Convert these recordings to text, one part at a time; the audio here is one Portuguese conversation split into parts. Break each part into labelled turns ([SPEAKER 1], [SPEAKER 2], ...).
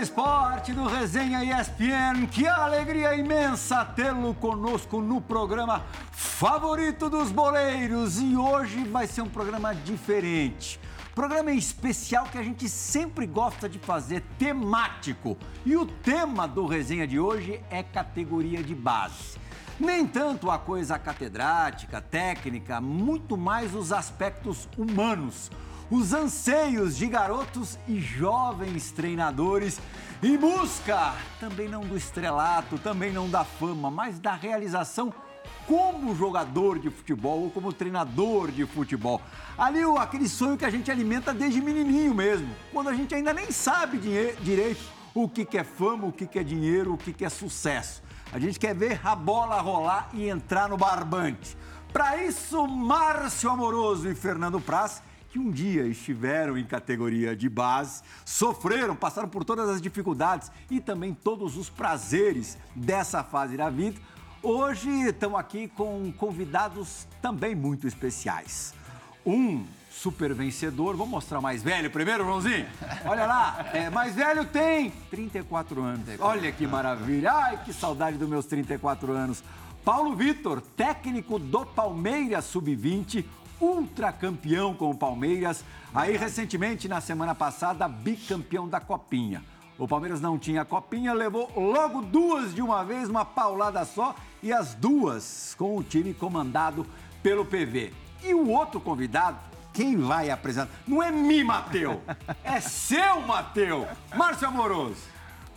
[SPEAKER 1] esporte do Resenha ESPN. Que alegria imensa tê-lo conosco no programa favorito dos boleiros. E hoje vai ser um programa diferente. Programa especial que a gente sempre gosta de fazer, temático. E o tema do resenha de hoje é categoria de base. Nem tanto a coisa catedrática, técnica, muito mais os aspectos humanos, os anseios de garotos e jovens treinadores em busca também não do estrelato, também não da fama, mas da realização como jogador de futebol ou como treinador de futebol. Ali aquele sonho que a gente alimenta desde menininho mesmo, quando a gente ainda nem sabe direito o que, é fama, o que, é dinheiro, o que, que é sucesso. A gente quer ver a bola rolar e entrar no barbante. Para isso, Márcio Amoroso e Fernando Praz, que um dia estiveram em categoria de base, sofreram, passaram por todas as dificuldades e também todos os prazeres dessa fase da vida, Hoje estamos aqui com convidados também muito especiais. Um super vencedor, vou mostrar o mais velho primeiro, Joãozinho. Olha lá, é, mais velho tem 34 anos. Olha que maravilha. Ai, que saudade dos meus 34 anos. Paulo Vitor, técnico do Palmeiras Sub-20, ultracampeão com o Palmeiras. Aí, recentemente, na semana passada, bicampeão da Copinha. O Palmeiras não tinha copinha, levou logo duas de uma vez, uma paulada só, e as duas com o time comandado pelo PV. E o outro convidado, quem vai apresentar? Não é mi, Mateu, é seu, Mateu. Márcio Amoroso.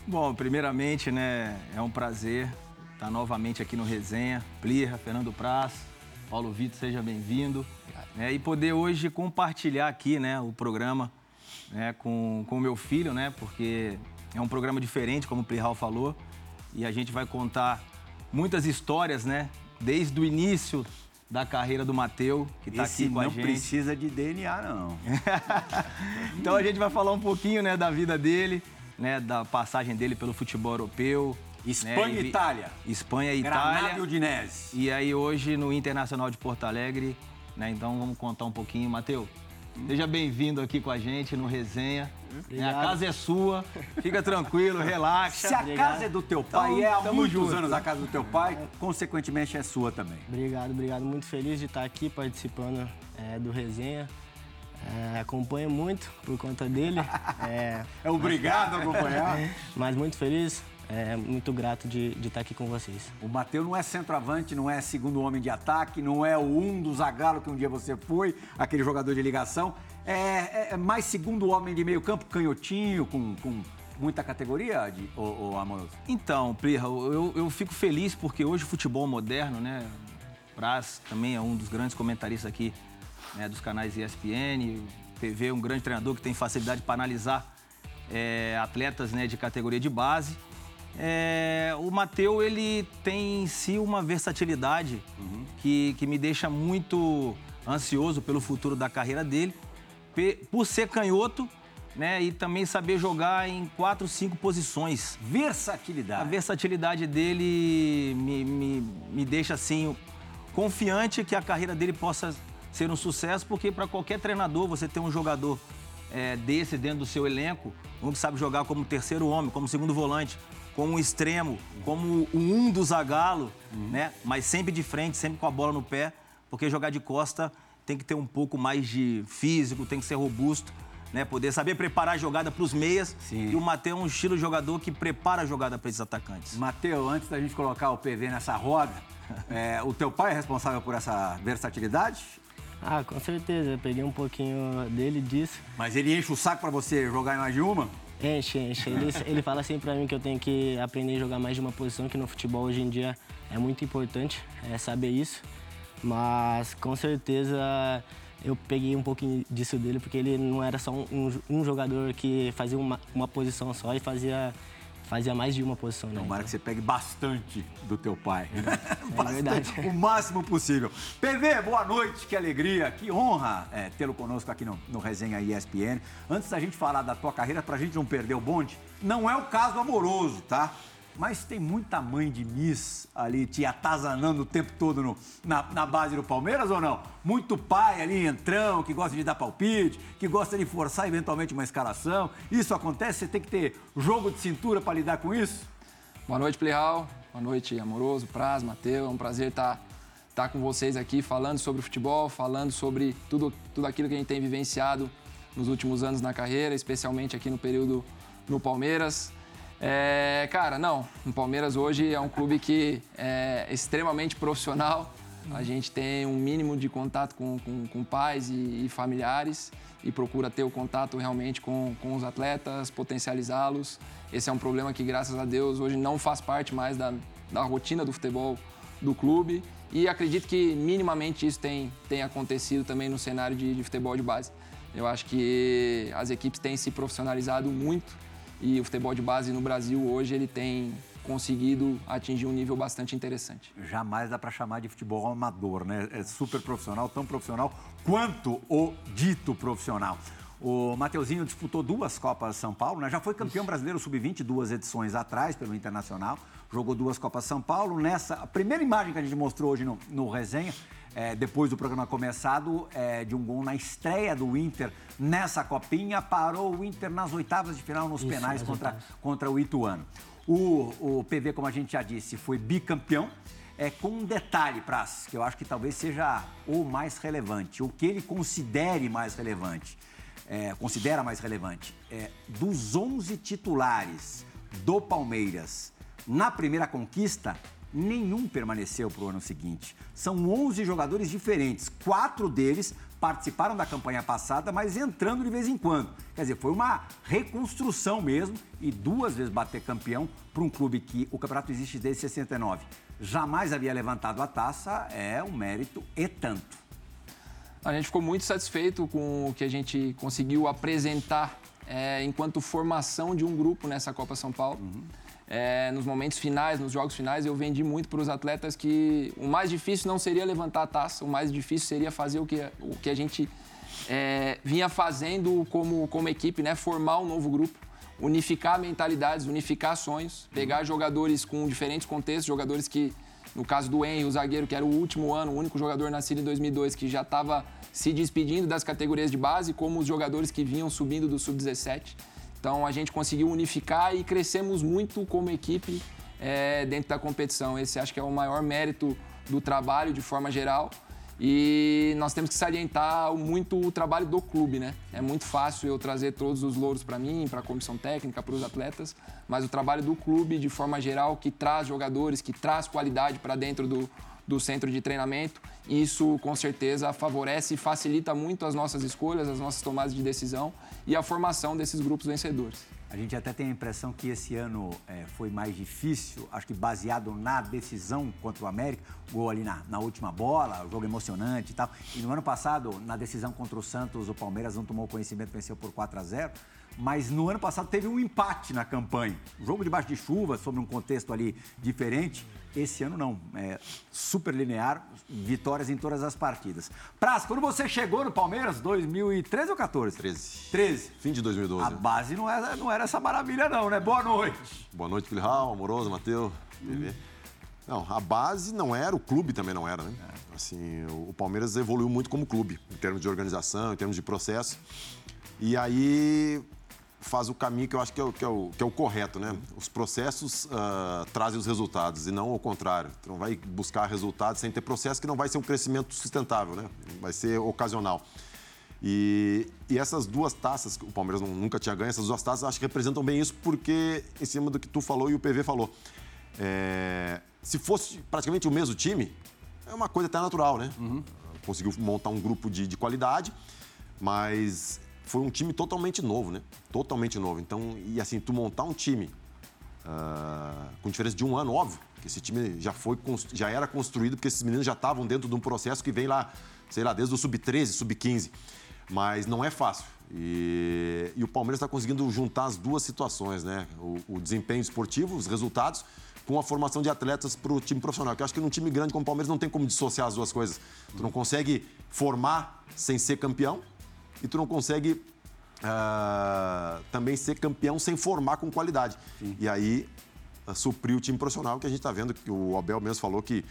[SPEAKER 2] Bom, primeiramente, né, é um prazer estar novamente aqui no Resenha. Plirra, Fernando Praz, Paulo Vitor, seja bem-vindo. Né, e poder hoje compartilhar aqui, né, o programa né, com o meu filho, né, porque é um programa diferente, como o Plirral falou, e a gente vai contar muitas histórias, né, desde o início da carreira do Mateu, que está aqui com a
[SPEAKER 1] não
[SPEAKER 2] gente.
[SPEAKER 1] precisa de DNA, não.
[SPEAKER 2] Então a gente vai falar um pouquinho, né, da vida dele, né, da passagem dele pelo futebol europeu.
[SPEAKER 1] Espanha
[SPEAKER 2] né,
[SPEAKER 1] e Itália.
[SPEAKER 2] Espanha e
[SPEAKER 1] Granada
[SPEAKER 2] Itália.
[SPEAKER 1] e Udinese.
[SPEAKER 2] E aí hoje no Internacional de Porto Alegre, né? Então vamos contar um pouquinho. Mateus, seja bem-vindo aqui com a gente no Resenha. Né, A casa é sua, fica tranquilo, relaxa.
[SPEAKER 1] Se a casa é do teu pai,
[SPEAKER 2] Então,
[SPEAKER 1] é há muitos anos a casa do teu pai, consequentemente é sua também.
[SPEAKER 3] Obrigado, obrigado. Muito feliz de estar aqui participando é, do resenha. É, acompanho muito por conta dele. É,
[SPEAKER 1] É obrigado a acompanhar.
[SPEAKER 3] mas muito feliz, é, muito grato de, de estar aqui com vocês.
[SPEAKER 1] O Matheus não é centroavante, não é segundo homem de ataque, não é o um do Zagallo que um dia você foi, aquele jogador de ligação. É, é- é mais segundo homem de meio campo, canhotinho, com, com muita categoria, de, ô, ô, Amoroso?
[SPEAKER 2] Então, Plirra, eu, eu fico feliz porque hoje o futebol moderno, né? Praz também é um dos grandes comentaristas aqui né, dos canais ESPN, PV é um grande treinador que tem facilidade para analisar é, atletas né, de categoria de base. É, o Mateu, ele tem em si uma versatilidade que, que me deixa muito ansioso pelo futuro da carreira dele, por ser canhoto, né, e também saber jogar em quatro, cinco posições. A
[SPEAKER 1] Versatilidade.
[SPEAKER 2] versatilidade dele me, me, me deixa assim confiante que a carreira dele possa ser um sucesso, porque para qualquer treinador você ter um jogador é, desse dentro do seu elenco, um que sabe jogar como terceiro homem, como segundo volante, como um extremo, como o um do Zagallo, né? Mas sempre de frente, sempre com a bola no pé, porque jogar de costa tem que ter um pouco mais de físico, tem que ser robusto. Né, poder saber preparar a jogada para os meias.
[SPEAKER 1] Sim.
[SPEAKER 2] E o Matheus é um estilo de jogador que prepara a jogada para esses atacantes.
[SPEAKER 1] Matheus, antes da gente colocar o PV nessa roda, é, o teu pai é responsável por essa versatilidade?
[SPEAKER 3] Ah, com certeza, eu peguei um pouquinho dele disso.
[SPEAKER 1] Mas ele enche o saco pra você jogar em mais de uma?
[SPEAKER 3] Enche, enche. Ele, ele fala sempre pra mim que eu tenho que aprender a jogar mais de uma posição, que no futebol hoje em dia é muito importante é, saber isso. Mas com certeza eu peguei um pouquinho disso dele, porque ele não era só um, um jogador que fazia uma, uma posição só e fazia fazia mais de uma posição, né?
[SPEAKER 1] Tomara que você pegue bastante do teu pai.
[SPEAKER 3] É verdade.
[SPEAKER 1] o máximo possível. PV, boa noite, que alegria, que honra é, tê-lo conosco aqui no, no Resenha ESPN. Antes da gente falar da tua carreira, pra gente não perder o bonde, não é o caso amoroso, tá? Mas tem muita mãe de Miss ali te atazanando o tempo todo no, na, na, base do Palmeiras ou não? Muito pai ali, entrão, que gosta de dar palpite, que gosta de forçar eventualmente uma escalação. Isso acontece? Você tem que ter jogo de cintura para lidar com isso?
[SPEAKER 4] Boa noite, Playhal. Boa noite, Amoroso, Praz, Matheus. É um prazer estar, estar com vocês aqui falando sobre futebol, falando sobre tudo, tudo aquilo que a gente tem vivenciado nos últimos anos na carreira, especialmente aqui no período no Palmeiras. É, cara, não. O Palmeiras hoje é um clube que é extremamente profissional. A gente tem um mínimo de contato com, com, com pais e, e, familiares e procura ter o contato realmente com, com os atletas, potencializá-los. Esse é um problema que, graças a Deus, hoje não faz parte mais da, da rotina do futebol do clube. E acredito que minimamente isso tem, tem acontecido também no cenário de, de futebol de base. Eu acho que as equipes têm se profissionalizado muito e o futebol de base no Brasil hoje ele tem conseguido atingir um nível bastante interessante.
[SPEAKER 1] Jamais dá para chamar de futebol amador, né? É super profissional, tão profissional quanto o dito profissional. O Mateuzinho disputou duas Copas São Paulo, né? Já foi campeão brasileiro sub-20 duas edições atrás pelo Internacional. Jogou duas Copas São Paulo. Nessa, a primeira imagem que a gente mostrou hoje no, no resenha é, depois do programa começado, é, de um gol na estreia do Inter nessa copinha, parou o Inter nas oitavas de final nos Isso, penais contra, contra o Ituano. O, o PV, como a gente já disse, foi bicampeão. É, com um detalhe, Praz, que eu acho que talvez seja o mais relevante, o que ele considere mais relevante, é, considera mais relevante, é, dos 11 titulares do Palmeiras na primeira conquista, nenhum permaneceu para o ano seguinte. São 11 jogadores diferentes, quatro deles participaram da campanha passada, mas entrando de vez em quando. Quer dizer, foi uma reconstrução mesmo e duas vezes bater campeão para um clube que o campeonato existe desde 69. Jamais havia levantado a taça, é um mérito e tanto.
[SPEAKER 4] A gente ficou muito satisfeito com o que a gente conseguiu apresentar é, enquanto formação de um grupo nessa Copa São Paulo. Uhum é, nos momentos finais, nos jogos finais, eu vendi muito para os atletas que o mais difícil não seria levantar a taça, o mais difícil seria fazer o que, o que a gente é, vinha fazendo como, como equipe, né? formar um novo grupo, unificar mentalidades, unificar sonhos, pegar jogadores com diferentes contextos, jogadores que, no caso do Henry, o zagueiro, que era o último ano, o único jogador nascido em 2002, que já estava se despedindo das categorias de base, como os jogadores que vinham subindo do sub-17. Então a gente conseguiu unificar e crescemos muito como equipe é, dentro da competição. Esse acho que é o maior mérito do trabalho de forma geral. E nós temos que salientar muito o trabalho do clube, né? É muito fácil eu trazer todos os louros para mim, para a comissão técnica, para os atletas, mas o trabalho do clube, de forma geral, que traz jogadores, que traz qualidade para dentro do, do centro de treinamento. Isso, com certeza, favorece e facilita muito as nossas escolhas, as nossas tomadas de decisão e a formação desses grupos vencedores.
[SPEAKER 1] A gente até tem a impressão que esse ano é, foi mais difícil, acho que baseado na decisão contra o América, gol ali na, na última bola, jogo emocionante e tal. E no ano passado, na decisão contra o Santos, o Palmeiras não tomou conhecimento, venceu por 4 a 0 mas no ano passado teve um empate na campanha. Jogo debaixo de chuva, sobre um contexto ali diferente. Esse ano não, é super linear, vitórias em todas as partidas. Praz, quando você chegou no Palmeiras, 2013 ou 14?
[SPEAKER 5] 13.
[SPEAKER 1] 13.
[SPEAKER 5] Fim de 2012.
[SPEAKER 1] A base não era, não era essa maravilha não, né? Boa noite.
[SPEAKER 5] Boa noite, Filhal, Amoroso, Matheus, TV. Não, a base não era, o clube também não era, né? É. Assim, o Palmeiras evoluiu muito como clube, em termos de organização, em termos de processo. E aí faz o caminho que eu acho que é o, que é o, que é o correto, né? Os processos uh, trazem os resultados e não o contrário. Então vai buscar resultados sem ter processo que não vai ser um crescimento sustentável, né? Vai ser ocasional. E, e essas duas taças, o Palmeiras nunca tinha ganho, essas duas taças acho que representam bem isso porque, em cima do que tu falou e o PV falou, é, se fosse praticamente o mesmo time, é uma coisa até natural, né? Uhum. Conseguiu montar um grupo de, de qualidade, mas foi um time totalmente novo, né? Totalmente novo. Então, e assim, tu montar um time uh, com diferença de um ano, óbvio, que esse time já, foi, já era construído, porque esses meninos já estavam dentro de um processo que vem lá, sei lá, desde o sub-13, sub-15. Mas não é fácil. E, e o Palmeiras está conseguindo juntar as duas situações, né? O, o, desempenho esportivo, os resultados, com a formação de atletas para o time profissional. Que eu acho que num time grande como o Palmeiras não tem como dissociar as duas coisas. Tu não consegue formar sem ser campeão e tu não consegue uh, também ser campeão sem formar com qualidade. Sim. E aí uh, suprir o time profissional, que a gente está vendo que o Abel mesmo falou que,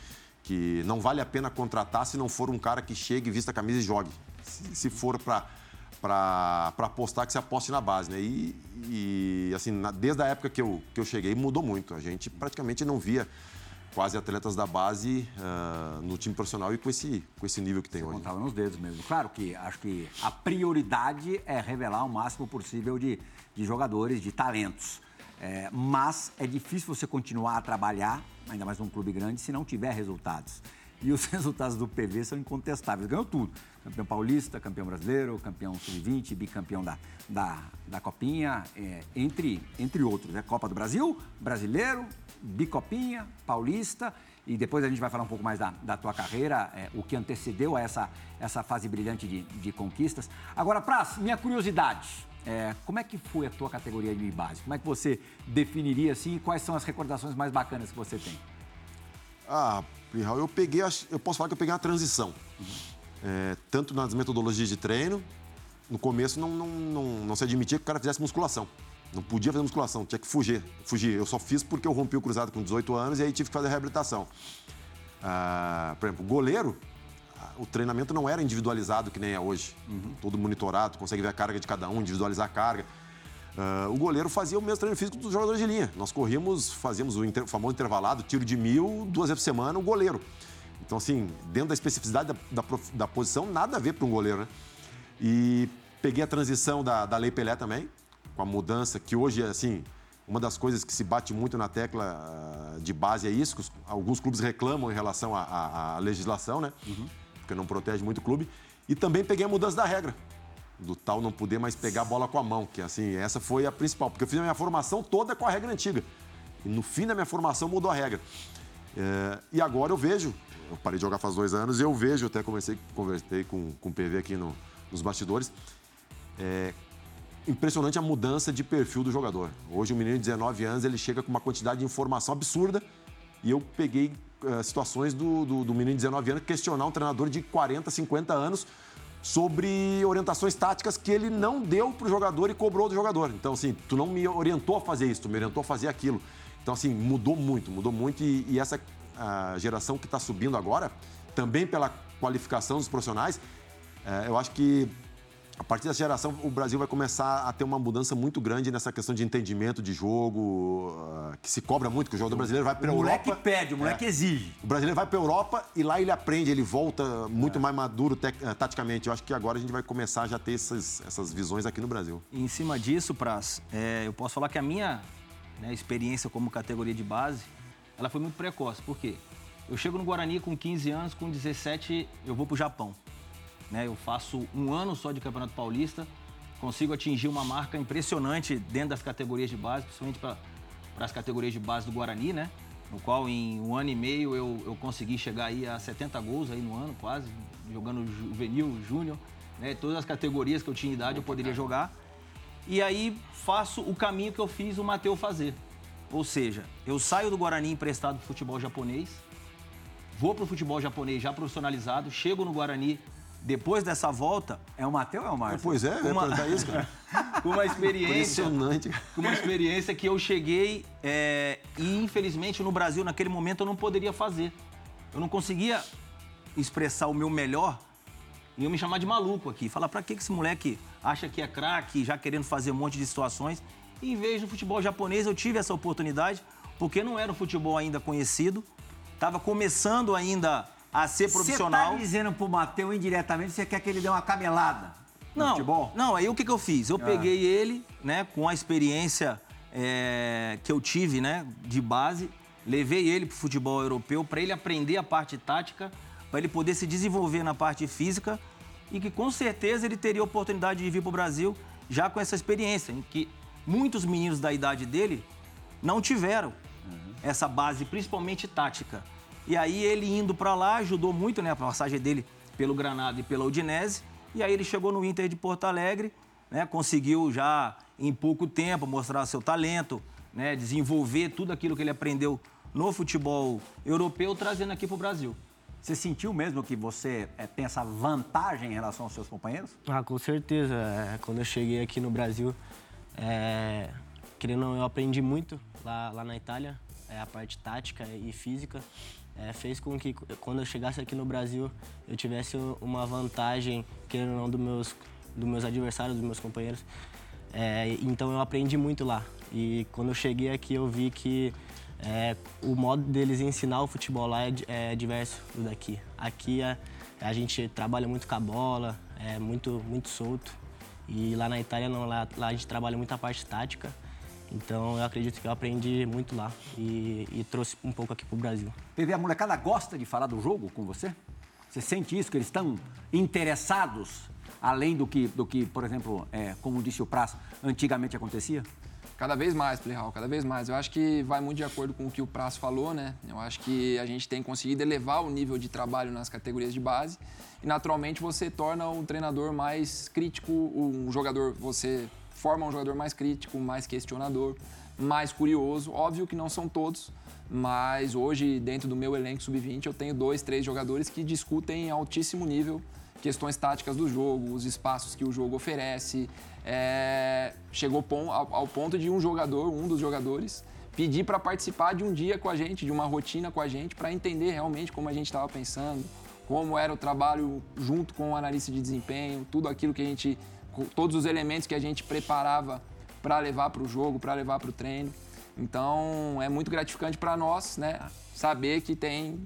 [SPEAKER 5] que não vale a pena contratar se não for um cara que chegue, vista a camisa e jogue. Se, se for para para apostar que se aposte na base, né? E, e assim, na, desde a época que eu, que eu cheguei, mudou muito. A gente praticamente não via quase atletas da base uh, no time profissional e com esse, com esse nível que tem
[SPEAKER 1] Você
[SPEAKER 5] hoje.
[SPEAKER 1] Contava nos dedos mesmo. Claro que acho que a prioridade é revelar o máximo possível de, de jogadores, de talentos. É, mas é difícil você continuar a trabalhar, ainda mais num clube grande, se não tiver resultados. E os resultados do PV são incontestáveis. Ganhou tudo. Campeão paulista, campeão brasileiro, campeão sub-20, bicampeão da, da, da Copinha, é, entre, entre outros. É Copa do Brasil, brasileiro, bicopinha, paulista. E depois a gente vai falar um pouco mais da, da tua carreira, é, o que antecedeu a essa, essa fase brilhante de, de conquistas. Agora, Praz, minha curiosidade. É, como é que foi a tua categoria de base? Como é que você definiria assim? E quais são as recordações mais bacanas que você tem?
[SPEAKER 5] Ah, Raul, eu peguei, eu posso falar que eu peguei uma transição. É, tanto nas metodologias de treino, no começo não, não, não, não se admitia que o cara fizesse musculação. Não podia fazer musculação, tinha que fugir. Fugir. Eu só fiz porque eu rompi o cruzado com 18 anos e aí tive que fazer reabilitação. Ah, por exemplo, o goleiro, o treinamento não era individualizado que nem é hoje. Uhum. Todo monitorado, consegue ver a carga de cada um, individualizar a carga. Uh, o goleiro fazia o mesmo treino físico dos jogadores de linha. Nós corríamos, fazíamos o inter, famoso intervalado, tiro de mil, duas vezes por semana, o goleiro. Então, assim, dentro da especificidade da, da, da posição, nada a ver para um goleiro, né? E peguei a transição da, da Lei Pelé também, com a mudança, que hoje, assim, uma das coisas que se bate muito na tecla uh, de base é isso, que alguns clubes reclamam em relação à legislação, né? Uhum. Porque não protege muito o clube. E também peguei a mudança da regra do tal não poder mais pegar a bola com a mão, que assim, essa foi a principal, porque eu fiz a minha formação toda com a regra antiga. E no fim da minha formação mudou a regra. É, e agora eu vejo, eu parei de jogar faz dois anos, eu vejo, até conversei, conversei com, com o PV aqui no, nos bastidores, é, impressionante a mudança de perfil do jogador. Hoje, um menino de 19 anos, ele chega com uma quantidade de informação absurda e eu peguei uh, situações do, do, do menino de 19 anos questionar um treinador de 40, 50 anos sobre orientações táticas que ele não deu para o jogador e cobrou do jogador. Então, assim, tu não me orientou a fazer isso, tu me orientou a fazer aquilo. Então, assim, mudou muito, mudou muito e, e essa geração que está subindo agora, também pela qualificação dos profissionais, é, eu acho que a partir dessa geração, o Brasil vai começar a ter uma mudança muito grande nessa questão de entendimento de jogo, uh, que se cobra muito, que o jogador brasileiro vai para a Europa.
[SPEAKER 1] O moleque pede, o moleque é. exige.
[SPEAKER 5] O brasileiro vai para a Europa e lá ele aprende, ele volta muito é. mais maduro uh, taticamente. Eu acho que agora a gente vai começar a já ter essas, essas visões aqui no Brasil.
[SPEAKER 2] E em cima disso, Praz, é, eu posso falar que a minha né, experiência como categoria de base, ela foi muito precoce. Por quê? Eu chego no Guarani com 15 anos, com 17 eu vou para o Japão. Né? Eu faço um ano só de Campeonato Paulista, consigo atingir uma marca impressionante dentro das categorias de base, principalmente para as categorias de base do Guarani, né? No qual em um ano e meio eu, eu consegui chegar aí a 70 gols aí no ano, quase, jogando juvenil, júnior, né? Todas as categorias que eu tinha idade eu poderia jogar. E aí faço o caminho que eu fiz o Matheus fazer. Ou seja, eu saio do Guarani emprestado para futebol japonês, vou para o futebol japonês já profissionalizado, chego no Guarani depois dessa volta.
[SPEAKER 1] É o Matheus ou é o Márcio?
[SPEAKER 5] Pois é, uma... isso, cara.
[SPEAKER 2] com uma experiência. Impressionante. Com uma experiência que eu cheguei é, e, infelizmente, no Brasil, naquele momento, eu não poderia fazer. Eu não conseguia expressar o meu melhor e eu me chamar de maluco aqui. Falar, pra que esse moleque acha que é craque, já querendo fazer um monte de situações? E, em vez do futebol japonês, eu tive essa oportunidade, porque não era um futebol ainda conhecido, estava começando ainda a ser profissional. Você
[SPEAKER 1] tá dizendo pro Matheus indiretamente, você quer que ele dê uma camelada
[SPEAKER 2] no não, futebol? Não, aí o que, que eu fiz? Eu ah. peguei ele, né, com a experiência é, que eu tive, né, de base, levei ele pro futebol europeu para ele aprender a parte tática, para ele poder se desenvolver na parte física e que com certeza ele teria oportunidade de vir para o Brasil já com essa experiência, em que muitos meninos da idade dele não tiveram uhum. essa base, principalmente tática. E aí ele indo para lá ajudou muito, né, a passagem dele pelo Granada e pela Udinese. E aí ele chegou no Inter de Porto Alegre, né, conseguiu já em pouco tempo mostrar seu talento, né, desenvolver tudo aquilo que ele aprendeu no futebol europeu, trazendo aqui para o Brasil.
[SPEAKER 1] Você sentiu mesmo que você é, tem essa vantagem em relação aos seus companheiros?
[SPEAKER 3] Ah, com certeza. É, quando eu cheguei aqui no Brasil, é, querendo eu aprendi muito lá, lá na Itália, é, a parte tática e física. É, fez com que quando eu chegasse aqui no Brasil eu tivesse uma vantagem, querendo ou não, dos meus, dos meus adversários, dos meus companheiros. É, então eu aprendi muito lá. E quando eu cheguei aqui eu vi que é, o modo deles ensinar o futebol lá é, é diverso do daqui. Aqui a, a, gente trabalha muito com a bola, é muito, muito solto. E lá na Itália não, lá, lá a gente trabalha muito a parte tática. Então eu acredito que eu aprendi muito lá e, e trouxe um pouco aqui para o Brasil.
[SPEAKER 1] PV, a molecada gosta de falar do jogo com você? Você sente isso, que eles estão interessados, além do que, do que por exemplo, é, como disse o Praça, antigamente acontecia?
[SPEAKER 4] Cada vez mais, Playhall, cada vez mais. Eu acho que vai muito de acordo com o que o Prazo falou, né? Eu acho que a gente tem conseguido elevar o nível de trabalho nas categorias de base e, naturalmente, você torna um treinador mais crítico, um jogador, você forma um jogador mais crítico, mais questionador, mais curioso. Óbvio que não são todos, mas hoje, dentro do meu elenco sub-20, eu tenho dois, três jogadores que discutem em altíssimo nível questões táticas do jogo, os espaços que o jogo oferece. É, chegou ao ponto de um jogador, um dos jogadores, pedir para participar de um dia com a gente, de uma rotina com a gente, para entender realmente como a gente estava pensando, como era o trabalho junto com o analista de desempenho, tudo aquilo que a gente, todos os elementos que a gente preparava para levar para o jogo, para levar para o treino. Então é muito gratificante para nós, né, saber que tem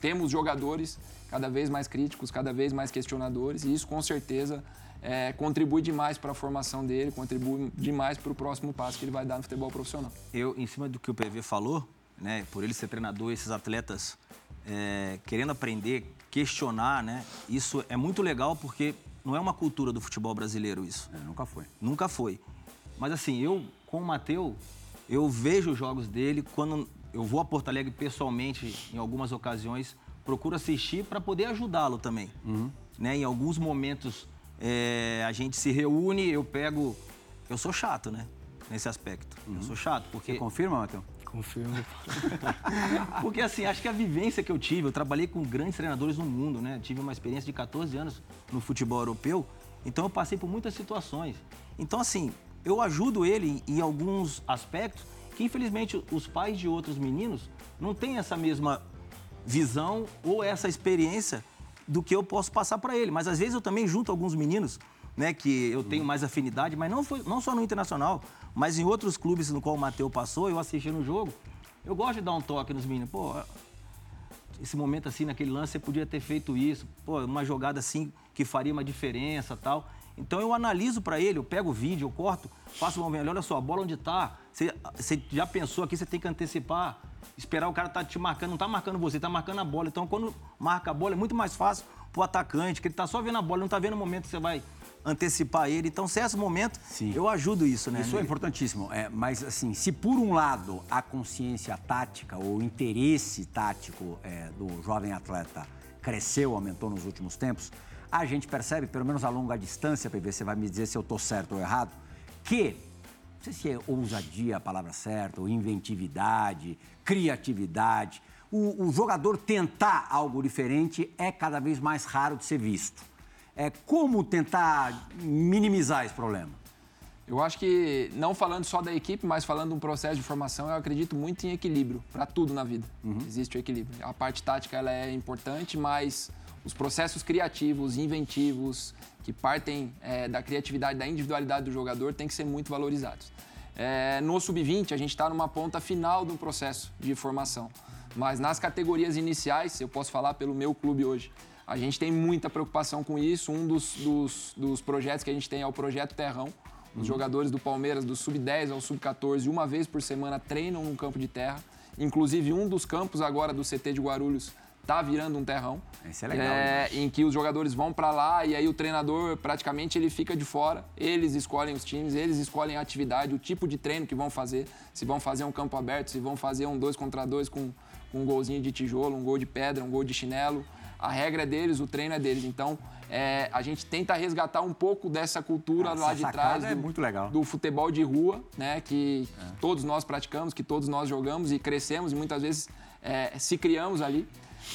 [SPEAKER 4] temos jogadores cada vez mais críticos, cada vez mais questionadores, e isso com certeza é, contribui demais para a formação dele, contribui demais para o próximo passo que ele vai dar no futebol profissional.
[SPEAKER 2] Eu, em cima do que o PV falou, né, por ele ser treinador, esses atletas é, querendo aprender, questionar, né, isso é muito legal porque não é uma cultura do futebol brasileiro isso.
[SPEAKER 1] É, nunca foi.
[SPEAKER 2] Nunca foi. Mas assim, eu, com o Matheus, eu vejo os jogos dele quando eu vou a Porto Alegre pessoalmente, em algumas ocasiões, procuro assistir para poder ajudá-lo também. Uhum. Né? Em alguns momentos é, a gente se reúne, eu pego. Eu sou chato, né? Nesse aspecto. Uhum. Eu sou chato, porque.
[SPEAKER 1] Você confirma, Matheus?
[SPEAKER 3] Confirmo.
[SPEAKER 2] porque assim, acho que a vivência que eu tive, eu trabalhei com grandes treinadores no mundo, né? Tive uma experiência de 14 anos no futebol europeu, então eu passei por muitas situações. Então, assim, eu ajudo ele em alguns aspectos que, infelizmente, os pais de outros meninos não têm essa mesma visão ou essa experiência do que eu posso passar para ele. Mas às vezes eu também junto alguns meninos, né, que eu tenho mais afinidade, mas não, foi, não só no Internacional, mas em outros clubes no qual o Matheus passou, eu assisti no jogo. Eu gosto de dar um toque nos meninos. Pô, esse momento assim, naquele lance, você podia ter feito isso. Pô, uma jogada assim que faria uma diferença tal. Então eu analiso para ele, eu pego o vídeo, eu corto, faço uma olha só, a bola onde está. Você, você já pensou aqui, você tem que antecipar esperar o cara tá te marcando, não tá marcando você, tá marcando a bola. Então, quando marca a bola, é muito mais fácil pro atacante, que ele tá só vendo a bola, não tá vendo o momento que você vai antecipar ele. Então, certo momento, Sim. eu ajudo isso, né?
[SPEAKER 1] Isso é importantíssimo. É, mas, assim, se por um lado a consciência tática ou o interesse tático é, do jovem atleta cresceu, aumentou nos últimos tempos, a gente percebe, pelo menos a longa distância, para ver se você vai me dizer se eu estou certo ou errado, que não sei se é ousadia a palavra certa, ou inventividade, criatividade. O, o, jogador tentar algo diferente é cada vez mais raro de ser visto. É como tentar minimizar esse problema?
[SPEAKER 4] Eu acho que, não falando só da equipe, mas falando de um processo de formação, eu acredito muito em equilíbrio para tudo na vida. Uhum. Existe o equilíbrio. A parte tática ela é importante, mas os processos criativos, inventivos, que partem é, da criatividade, da individualidade do jogador, têm que ser muito valorizados. É, no sub-20, a gente está numa ponta final do processo de formação. Mas nas categorias iniciais, eu posso falar pelo meu clube hoje, a gente tem muita preocupação com isso. Um dos, dos, dos projetos que a gente tem é o Projeto Terrão. Os jogadores do Palmeiras, do sub-10 ao sub-14, uma vez por semana treinam no campo de terra. Inclusive, um dos campos agora do CT de Guarulhos tá virando um terrão.
[SPEAKER 1] Esse é legal,
[SPEAKER 4] É, em que os jogadores vão para lá e aí o treinador praticamente ele fica de fora. Eles escolhem os times, eles escolhem a atividade, o tipo de treino que vão fazer. Se vão fazer um campo aberto, se vão fazer um dois contra dois com, com um golzinho de tijolo, um gol de pedra, um gol de chinelo. A regra é deles, o treino é deles. Então, é, a gente tenta resgatar um pouco dessa cultura
[SPEAKER 1] Essa
[SPEAKER 4] lá de trás
[SPEAKER 1] é
[SPEAKER 4] do,
[SPEAKER 1] legal.
[SPEAKER 4] do futebol de rua, né? Que todos nós praticamos, que todos nós jogamos e crescemos e muitas vezes é, se criamos ali.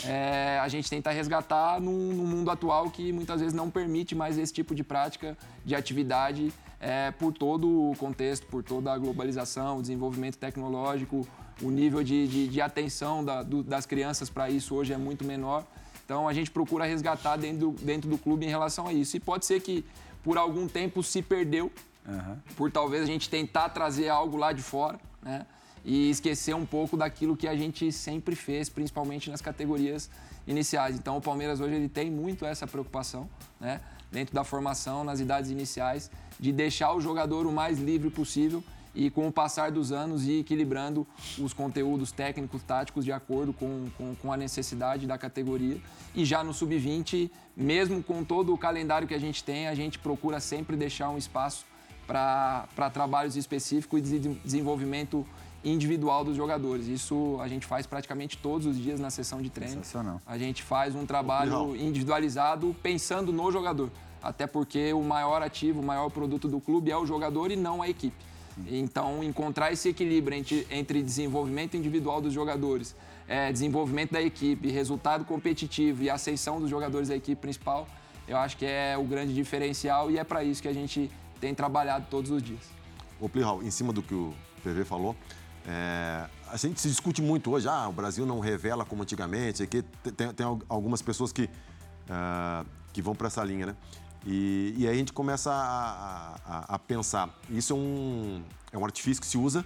[SPEAKER 4] É, a gente tenta resgatar num, num mundo atual que muitas vezes não permite mais esse tipo de prática, de atividade, é, por todo o contexto, por toda a globalização, o desenvolvimento tecnológico, o nível de, de, de atenção da- do- das crianças para isso hoje é muito menor. Então a gente procura resgatar dentro do, dentro do clube em relação a isso. E pode ser que por algum tempo se perdeu, por talvez a gente tentar trazer algo lá de fora, né? E esquecer um pouco daquilo que a gente sempre fez, principalmente nas categorias iniciais. Então o Palmeiras hoje ele tem muito essa preocupação, né? Dentro da formação, nas idades iniciais, de deixar o jogador o mais livre possível e com o passar dos anos ir equilibrando os conteúdos técnicos, táticos de acordo com, com, com a necessidade da categoria. E já no sub-20, mesmo com todo o calendário que a gente tem, a gente procura sempre deixar um espaço para trabalhos específicos e de desenvolvimento individual dos jogadores. Isso a gente faz praticamente todos os dias na sessão de treino.
[SPEAKER 1] Sensacional.
[SPEAKER 4] A gente faz um trabalho individualizado pensando no jogador. Até porque o maior ativo, o maior produto do clube é o jogador e não a equipe. Então, encontrar esse equilíbrio entre, entre desenvolvimento individual dos jogadores, eh, desenvolvimento da equipe, resultado competitivo e ascensão dos jogadores da equipe principal, eu acho que é o grande diferencial e é para isso que a gente tem trabalhado todos os dias.
[SPEAKER 5] Ô, Plihal, em cima do que o PV falou, é, a gente se discute muito hoje, ah, o Brasil não revela como antigamente, aqui tem, tem al- algumas pessoas que, ah, que vão para essa linha, né? E, e aí a gente começa a, a- a pensar, isso é um, é um artifício que se usa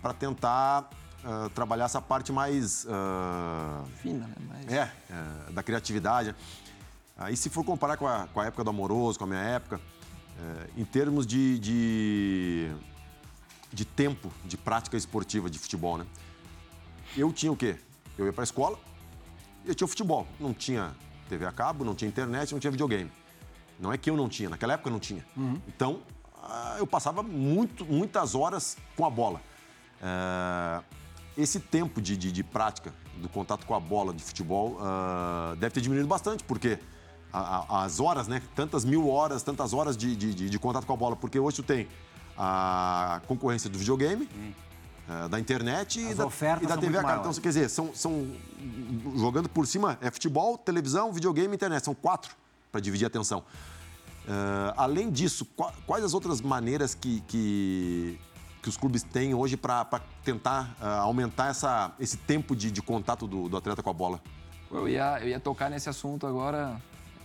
[SPEAKER 5] para tentar ah, trabalhar essa parte mais... ah,
[SPEAKER 4] Fina, né? Mas...
[SPEAKER 5] é, é, da criatividade. Aí, se for comparar com a, com a época do Amoroso, com a minha época, é, em termos de, de, de tempo de prática esportiva de futebol, né? Eu tinha o quê? Eu ia para a escola, eu tinha o futebol. Não tinha TV a cabo, não tinha internet, não tinha videogame. Não é que eu não tinha, naquela época eu não tinha. Então, ah, eu passava muito, muitas horas com a bola. É, esse tempo de, de- de prática, do contato com a bola de futebol, ah, deve ter diminuído bastante, porque as horas, né? Tantas mil horas, tantas horas de, de- de- contato com a bola, porque hoje tu tem a concorrência do videogame, eh, da internet e da, e da TV a cabo. Então, quer dizer, são, são jogando por cima é futebol, televisão, videogame e internet. São quatro para dividir a atenção. Eh, além disso, qua- quais as outras maneiras que, que, que os clubes têm hoje para tentar ah, aumentar essa, esse tempo de, de contato do, do atleta com a bola?
[SPEAKER 4] Eu ia, eu ia tocar nesse assunto agora,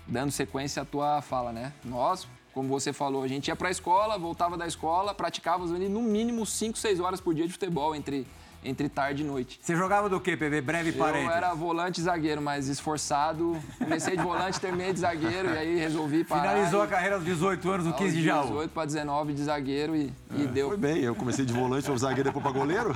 [SPEAKER 4] dando sequência à tua fala, né? Nós, como você falou, a gente ia pra escola, voltava da escola, praticávamos ali no mínimo 5, 6 horas por dia de futebol, entre, entre tarde e noite.
[SPEAKER 1] Você jogava do quê, PV? Breve parênteses.
[SPEAKER 4] Eu era volante e zagueiro, mas esforçado. Comecei de volante, terminei de zagueiro e aí resolvi parar.
[SPEAKER 1] Finalizou a
[SPEAKER 4] e-
[SPEAKER 1] carreira aos 18 anos no
[SPEAKER 4] aos
[SPEAKER 1] 15 de Jaú.
[SPEAKER 4] 18 para 19 de zagueiro e, e deu.
[SPEAKER 5] Foi bem, eu comecei de volante, foi zagueiro, depois para goleiro.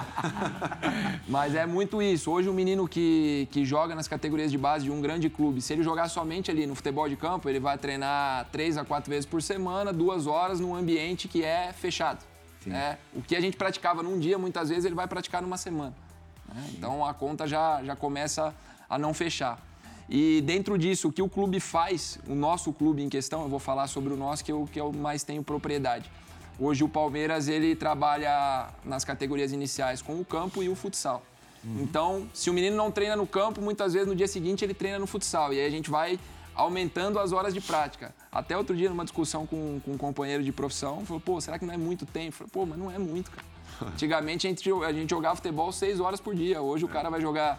[SPEAKER 4] Mas é muito isso. Hoje, um menino que, que joga nas categorias de base de um grande clube, se ele jogar somente ali no futebol de campo, ele vai treinar três a quatro vezes por semana, duas horas, num ambiente que é fechado. Né? O que a gente praticava num dia, muitas vezes, ele vai praticar numa semana. né? Então, a conta já, já começa a não fechar. E dentro disso, o que o clube faz, o nosso clube em questão, eu vou falar sobre o nosso, que eu, que eu mais tenho propriedade. Hoje o Palmeiras ele trabalha nas categorias iniciais com o campo e o futsal. Então, se o menino não treina no campo, muitas vezes no dia seguinte ele treina no futsal. E aí a gente vai aumentando as horas de prática. Até outro dia, numa discussão com, com um companheiro de profissão, falou, pô, será que não é muito tempo? Eu falei, pô, mas não é muito, cara. Antigamente a gente, a gente jogava futebol seis horas por dia. Hoje o cara vai jogar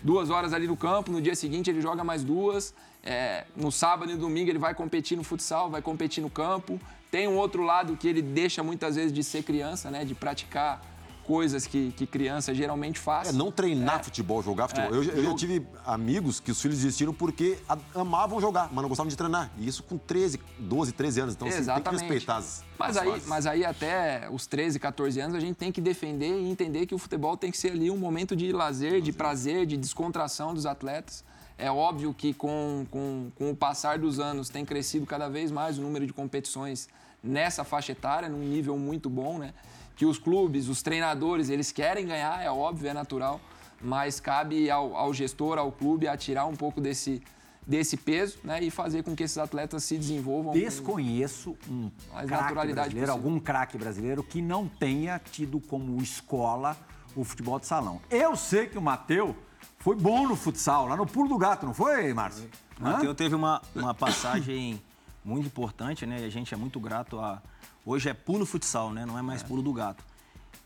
[SPEAKER 4] duas horas ali no campo, no dia seguinte ele joga mais duas. É, no sábado e no domingo ele vai competir no futsal, vai competir no campo. Tem um outro lado que ele deixa muitas vezes de ser criança, né? De praticar coisas que, que criança geralmente faz.
[SPEAKER 5] É, não treinar futebol, jogar futebol.
[SPEAKER 4] É,
[SPEAKER 5] eu, eu tive amigos que os filhos desistiram porque amavam jogar, mas não gostavam de treinar. E isso com 13, 12, 13 anos. Então, assim, tem que
[SPEAKER 4] Exatamente.
[SPEAKER 5] respeitar as,
[SPEAKER 4] Mas
[SPEAKER 5] as
[SPEAKER 4] aí,
[SPEAKER 5] fases.
[SPEAKER 4] mas aí até os 13, 14 anos a gente tem que defender e entender que o futebol tem que ser ali um momento de lazer, de prazer, de descontração dos atletas. É óbvio que com, com, com o passar dos anos tem crescido cada vez mais o número de competições nessa faixa etária, num nível muito bom, né? Que os clubes, os treinadores, eles querem ganhar, é óbvio, é natural, mas cabe ao, ao gestor, ao clube, atirar um pouco desse, desse peso né? e fazer com que esses atletas se desenvolvam.
[SPEAKER 1] Desconheço um craque
[SPEAKER 4] naturalidade
[SPEAKER 1] brasileiro, algum craque brasileiro que não tenha tido como escola o futebol de salão. Eu sei que o Matheus foi bom no futsal, lá no Pulo do Gato, não foi, Márcio?
[SPEAKER 2] O? Matheus teve uma, uma passagem muito importante, né? E a gente é muito grato a. Hoje é pulo futsal, né? Não é mais pulo do gato.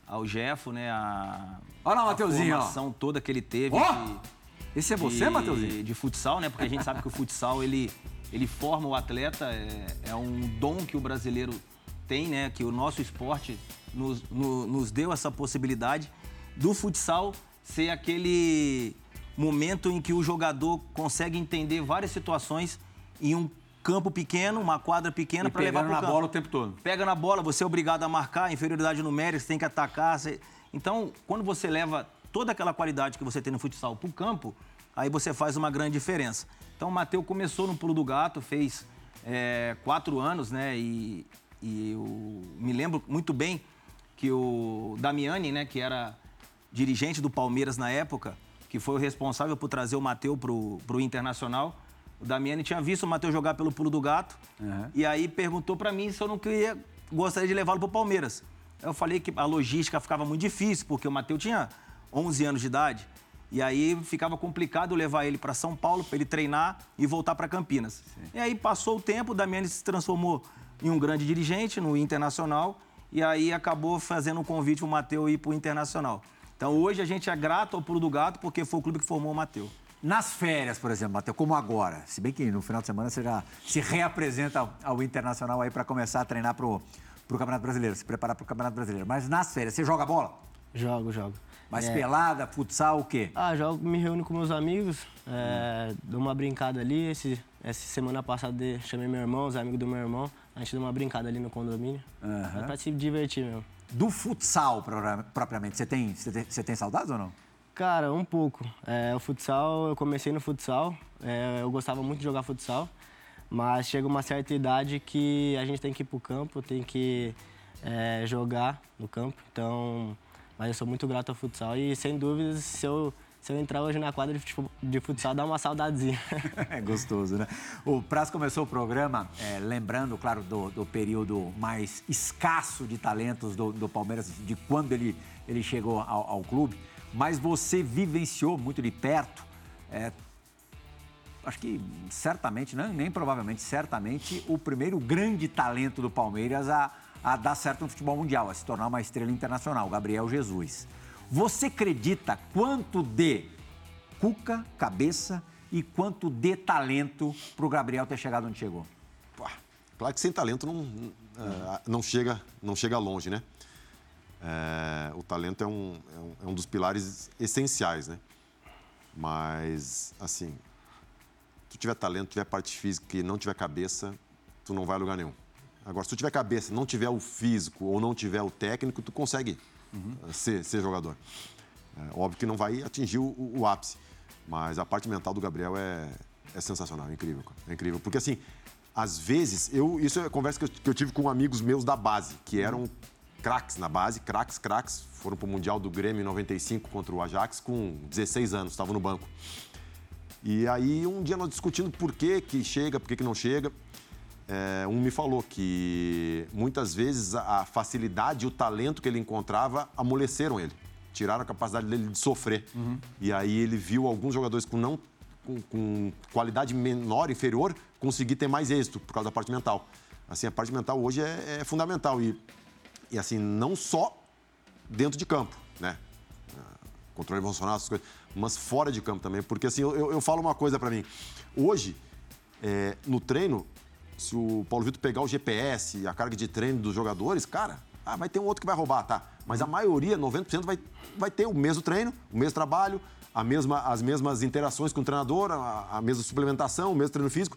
[SPEAKER 2] Ao Jefo, né? A,
[SPEAKER 1] Olha lá
[SPEAKER 2] a
[SPEAKER 1] Mateuzinho, ó.
[SPEAKER 2] formação toda que ele teve.
[SPEAKER 1] Ó!
[SPEAKER 2] de-
[SPEAKER 1] Esse é você,
[SPEAKER 2] de,
[SPEAKER 1] Matheusinho?
[SPEAKER 2] De futsal, né? Porque a gente sabe que o futsal ele, ele forma o atleta, é, é um dom que o brasileiro tem, né? Que o nosso esporte nos, no- nos deu essa possibilidade do futsal ser aquele momento em que o jogador consegue entender várias situações em um campo pequeno, uma quadra pequena para levar para
[SPEAKER 1] na
[SPEAKER 2] campo
[SPEAKER 1] bola o tempo todo.
[SPEAKER 2] pega na bola, você é obrigado a marcar, inferioridade numérica, você tem que atacar. você- Então, quando você leva toda aquela qualidade que você tem no futsal para o campo, aí você faz uma grande diferença. Então, o Matheus começou no pulo do gato, fez é, quatro anos, né? E, e eu me lembro muito bem que o Damiani, né, que era dirigente do Palmeiras na época, que foi o responsável por trazer o Matheus pro, pro Internacional. O Damiani tinha visto o Matheus jogar pelo pulo do gato e aí perguntou pra mim se eu não queria, gostaria de levá-lo pro Palmeiras. Eu falei que a logística ficava muito difícil, porque o Matheus tinha 11 anos de idade. E aí ficava complicado levar ele para São Paulo, para ele treinar e voltar para Campinas. E aí passou o tempo, o Damiani se transformou em um grande dirigente no Internacional e aí acabou fazendo um convite para o Matheus ir para o Internacional. Então hoje a gente é grato ao Pulo do Gato porque foi o clube que formou o Matheus.
[SPEAKER 1] Nas férias, por exemplo, Matheus, como agora, se bem que no final de semana você já se reapresenta ao, Internacional aí para começar a treinar pro, pro Campeonato Brasileiro, se preparar pro Campeonato Brasileiro. Mas nas férias, você joga bola?
[SPEAKER 3] Jogo, jogo.
[SPEAKER 1] Mais
[SPEAKER 3] É.
[SPEAKER 1] pelada, futsal, o quê?
[SPEAKER 3] Ah, jogo, me reúno com meus amigos, é, dou uma brincada ali. Esse, essa semana passada chamei meu irmão, os amigos do meu irmão, a gente deu uma brincada ali no condomínio.
[SPEAKER 1] Aham.
[SPEAKER 3] É pra se divertir mesmo.
[SPEAKER 1] Do futsal, propriamente, você tem, você tem, você tem saudades ou não?
[SPEAKER 3] Cara, um pouco. É, o futsal, eu comecei no futsal, é, eu gostava muito de jogar futsal, mas chega uma certa idade que a gente tem que ir pro campo, tem que é, jogar no campo. Então, mas eu sou muito grato ao futsal e sem dúvidas, se eu, se eu entrar hoje na quadra de futsal, dá uma saudadezinha.
[SPEAKER 1] É gostoso, né? O Praz começou o programa é, lembrando, claro, do, do período mais escasso de talentos do, do Palmeiras, de quando ele, ele chegou ao, ao clube, mas você vivenciou muito de perto, é, acho que certamente, não, nem provavelmente, certamente, o primeiro grande talento do Palmeiras a, a dar certo no futebol mundial, a se tornar uma estrela internacional, Gabriel Jesus. Você acredita quanto de cuca, cabeça e quanto de talento para o Gabriel ter chegado onde chegou?
[SPEAKER 5] Pô, Claro que sem talento não, ah, não, chega, não chega longe, né? É, o talento é um, é, um, é um dos pilares essenciais, né? Mas, assim, se tu tiver talento, tiver parte física e não tiver cabeça, tu não vai a lugar nenhum. Agora, se tu tiver cabeça, não tiver o físico ou não tiver o técnico, tu consegue ah, ser, ser jogador. É, óbvio que não vai atingir o, o- ápice, mas a parte mental do Gabriel é, é sensacional, é incrível, é incrível. Porque assim, às vezes, eu, isso é conversa que eu, que eu tive com amigos meus da base, que eram craques na base, craques, craques, foram pro Mundial do Grêmio em 95 contra o Ajax com 16 anos, estavam no banco. E aí, um dia nós discutindo por que que chega, por que que não chega, é, um me falou que muitas vezes a facilidade e o talento que ele encontrava amoleceram ele, tiraram a capacidade dele de sofrer. E aí ele viu alguns jogadores com não com, com qualidade menor, inferior, conseguir ter mais êxito por causa da parte mental. Assim, a parte mental hoje é, é fundamental e, e assim não só dentro de campo, né? controle emocional, essas coisas, mas fora de campo também. Porque assim, eu, eu- falo uma coisa pra mim. Hoje, é, no treino, se o Paulo Vitor pegar o GPS, a carga de treino dos jogadores, cara, ah, vai ter um outro que vai roubar, tá? Mas a maioria, 90%, vai, vai ter o mesmo treino, o mesmo trabalho, a mesma, as mesmas interações com o treinador, a, a mesma suplementação, o mesmo treino físico.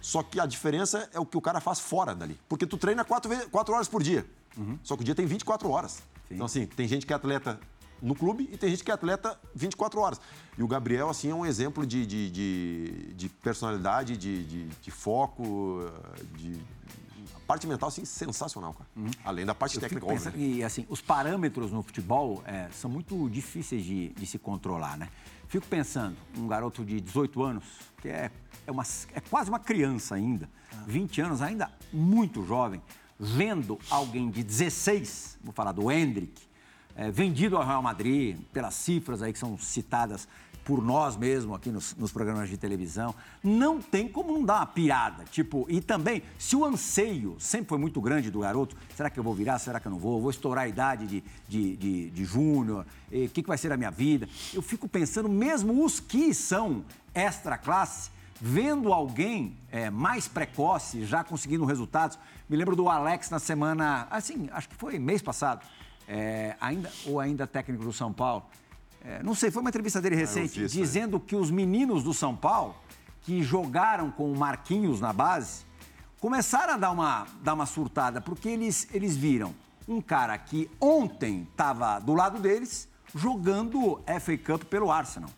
[SPEAKER 5] Só que a diferença é o que o cara faz fora dali. Porque tu treina quatro, quatro horas por dia. Uhum. Só que o dia tem 24 horas. Sim. Então, assim, tem gente que é atleta no clube e tem gente que é atleta 24 horas. E o Gabriel, assim, é um exemplo de, de, de, de personalidade, de, de, de, foco, de. A parte mental, assim, sensacional, cara. Uhum. Além da parte
[SPEAKER 1] Eu
[SPEAKER 5] técnica,
[SPEAKER 1] óbvio. Né? E, assim, os parâmetros no futebol é, são muito difíceis de, de se controlar, né? Fico pensando, um garoto de 18 anos, que é é, uma, é quase uma criança ainda, 20 anos, ainda muito jovem, vendo alguém de 16, vou falar do Hendrick, é, vendido ao Real Madrid, pelas cifras aí que são citadas por nós mesmo aqui nos, nos, programas de televisão, não tem como não dar uma pirada. Tipo, e também, se o anseio sempre foi muito grande do garoto, será que eu vou virar? Será que eu não vou? Vou estourar a idade de, de, de, de júnior? O que, que vai ser a minha vida? Eu fico pensando, mesmo os que são extra classe, vendo alguém é, mais precoce, já conseguindo resultados. Me lembro do Alex na semana, assim, acho que foi mês passado, é, ainda, ou ainda técnico do São Paulo. É, não sei, foi uma entrevista dele ah, recente, ah, dizendo que os meninos do São Paulo, que jogaram com o Marquinhos na base, começaram a dar uma, dar uma surtada, porque eles, eles viram um cara que ontem estava do lado deles jogando FA Cup pelo Arsenal.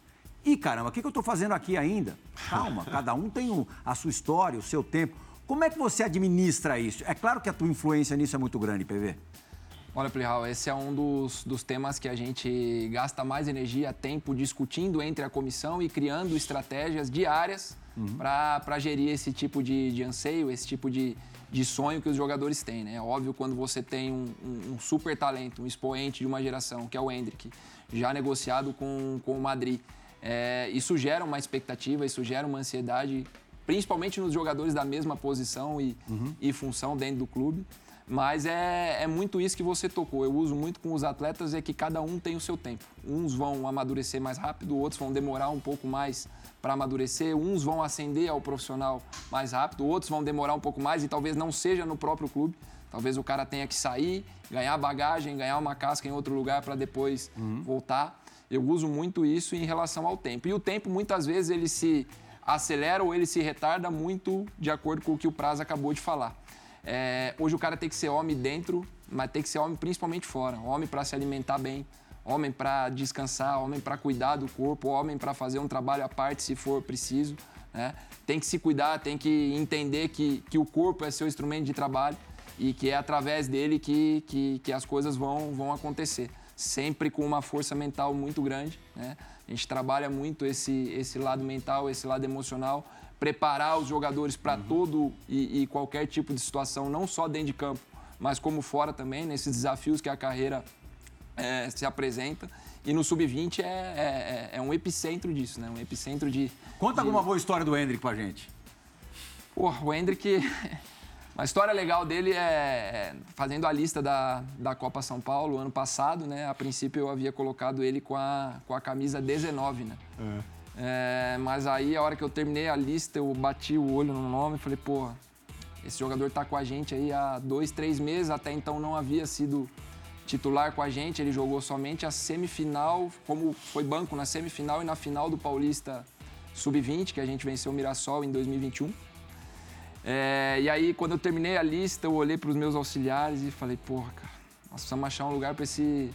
[SPEAKER 1] E caramba, o que, que eu estou fazendo aqui ainda? Calma, cada um tem o, a sua história, o seu tempo. Como é que você administra isso? É claro que a tua influência nisso é muito grande, PV.
[SPEAKER 4] Olha, Plihal, esse é um dos, dos temas que a gente gasta mais energia, tempo discutindo entre a comissão e criando estratégias diárias uhum. para gerir esse tipo de, de anseio, esse tipo de, de sonho que os jogadores têm. Né? É óbvio, quando você tem um, um, um, super talento, um expoente de uma geração, que é o Hendrick, já negociado com, com o Madrid, é, isso gera uma expectativa, isso gera uma ansiedade, principalmente nos jogadores da mesma posição e, uhum. e função dentro do clube. Mas é, é, muito isso que você tocou. Eu uso muito com os atletas é que cada um tem o seu tempo. Uns vão amadurecer mais rápido, outros vão demorar um pouco mais para amadurecer. Uns vão ascender ao profissional mais rápido, outros vão demorar um pouco mais e talvez não seja no próprio clube. Talvez o cara tenha que sair, ganhar bagagem, ganhar uma casca em outro lugar para depois uhum. voltar. Eu uso muito isso em relação ao tempo. E o tempo, muitas vezes, ele se acelera ou ele se retarda muito de acordo com o que o Prazo acabou de falar. É, hoje o cara tem que ser homem dentro, mas tem que ser homem principalmente fora. Homem para se alimentar bem, homem para descansar, homem para cuidar do corpo, homem para fazer um trabalho à parte se for preciso. Né? Tem que se cuidar, tem que entender que, que o corpo é seu instrumento de trabalho e que é através dele que, que, que as coisas vão, vão acontecer sempre com uma força mental muito grande. Né? A gente trabalha muito esse, esse lado mental, esse lado emocional, preparar os jogadores para uhum. todo e, e, qualquer tipo de situação, não só dentro de campo, mas como fora também, nesses desafios que a carreira é, se apresenta. E no sub-20 é, é, é, um epicentro disso, né? Um epicentro de.
[SPEAKER 1] Conta
[SPEAKER 4] de...
[SPEAKER 1] alguma boa história do Hendrick pra gente.
[SPEAKER 4] Porra, o Hendrick Uma história legal dele é, é fazendo a lista da, da Copa São Paulo ano passado, né? A princípio eu havia colocado ele com a, com a camisa 19, né? É. É, mas aí a hora que eu terminei a lista, eu bati o olho no nome e falei, pô, esse jogador tá com a gente aí há dois, três meses, até então não havia sido titular com a gente, ele jogou somente a semifinal, como foi banco na semifinal e na final do Paulista Sub-20, que a gente venceu o Mirassol em 2021. É, e aí, quando eu terminei a lista, eu olhei para os meus auxiliares e falei, porra, cara, nós precisamos achar um lugar para esse,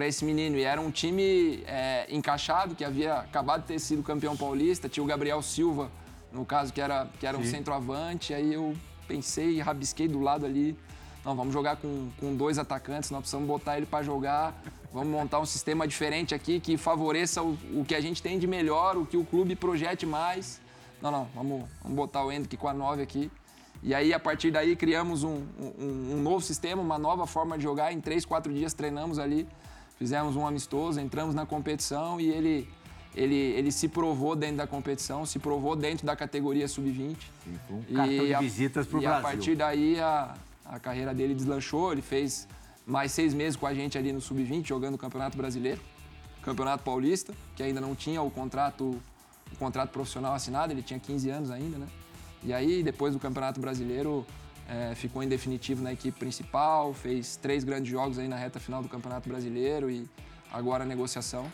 [SPEAKER 4] esse menino. E era um time é, encaixado, que havia acabado de ter sido campeão paulista. Tinha o Gabriel Silva, no caso, que era, que era um centroavante. Aí eu pensei, rabisquei do lado ali. Não, vamos jogar com, com dois atacantes, nós precisamos botar ele para jogar. Vamos montar um sistema diferente aqui que favoreça o, o que a gente tem de melhor, o que o clube projete mais. Não, não, vamos, vamos botar o Hendrick com a 9 aqui. E aí, a partir daí, criamos um, um, um, novo sistema, uma nova forma de jogar. Em três, quatro dias treinamos ali, fizemos um amistoso, entramos na competição e ele, ele, ele se provou dentro da competição, se provou dentro da categoria sub-20.
[SPEAKER 1] Um cartão e de visitas para o Brasil.
[SPEAKER 4] E a partir daí, a, a carreira dele deslanchou. Ele fez mais seis meses com a gente ali no sub-20, jogando o Campeonato Brasileiro, Campeonato Paulista, que ainda não tinha o contrato o contrato profissional assinado, ele tinha 15 anos ainda, né? E aí, depois do Campeonato Brasileiro, é, ficou em definitivo na equipe principal, fez três grandes jogos aí na reta final do Campeonato Brasileiro e agora a negociação.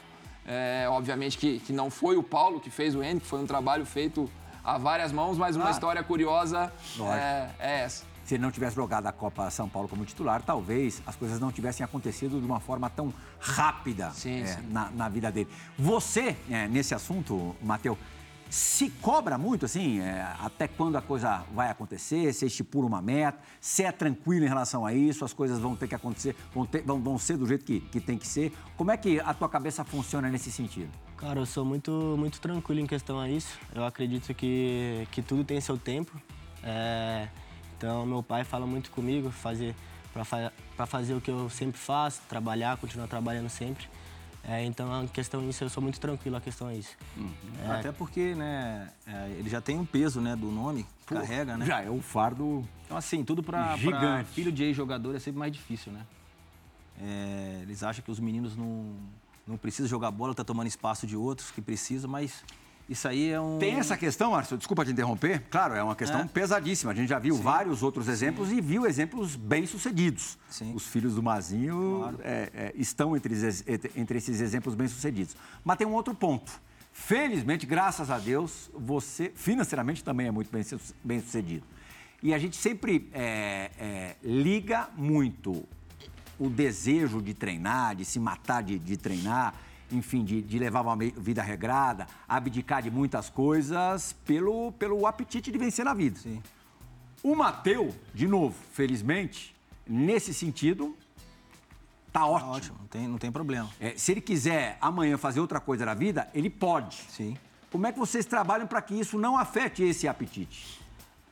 [SPEAKER 4] É, obviamente que, que não foi o Paulo que fez o N, que foi um trabalho feito a várias mãos, mas uma história curiosa é, é essa
[SPEAKER 1] se ele não tivesse jogado a Copa São Paulo como titular, talvez as coisas não tivessem acontecido de uma forma tão rápida
[SPEAKER 4] sim,
[SPEAKER 1] é,
[SPEAKER 4] sim.
[SPEAKER 1] Na, na, vida dele. Você, é, nesse assunto, Matheus, se cobra muito, assim, é, até quando a coisa vai acontecer, se estipula uma meta, se é tranquilo em relação a isso, as coisas vão ter que acontecer, vão, ter, vão, vão ser do jeito que, que tem que ser. Como é que a tua cabeça funciona nesse sentido?
[SPEAKER 3] Cara, eu sou muito, muito tranquilo em questão a isso. Eu acredito que, que tudo tem seu tempo. É, então, meu pai fala muito comigo fazer para fazer o que eu sempre faço, trabalhar, continuar trabalhando sempre. É, então, a questão disso, eu sou muito tranquilo a questão é isso.
[SPEAKER 2] Uhum. É. Até porque, né, é, ele já tem um peso, né, do nome, Pô, carrega, né?
[SPEAKER 1] Já é um fardo
[SPEAKER 2] Então, assim, tudo para filho de ex-jogador é sempre mais difícil, né? É, eles acham que os meninos não, não precisam jogar bola, tá tomando espaço de outros que precisam, mas isso aí é um.
[SPEAKER 1] Tem essa questão, Márcio, desculpa te interromper. Claro, é uma questão é. pesadíssima. A gente já viu Sim. vários outros exemplos Sim. e viu exemplos bem-sucedidos. Os filhos do Mazinho claro. é, é, estão entre, entre esses exemplos bem-sucedidos. Mas tem um outro ponto. Felizmente, graças a Deus, você financeiramente também é muito bem-sucedido. E a gente sempre é, é, liga muito o desejo de treinar, de se matar de, de treinar enfim, de, de, levar uma vida regrada, abdicar de muitas coisas pelo, pelo apetite de vencer na vida.
[SPEAKER 2] Sim.
[SPEAKER 1] O Mateu, de novo, felizmente, nesse sentido, tá ótimo. Tá ótimo,
[SPEAKER 2] não tem, não tem problema.
[SPEAKER 1] É, se ele quiser amanhã fazer outra coisa na vida, ele pode.
[SPEAKER 2] Sim.
[SPEAKER 1] Como é que vocês trabalham para que isso não afete esse apetite?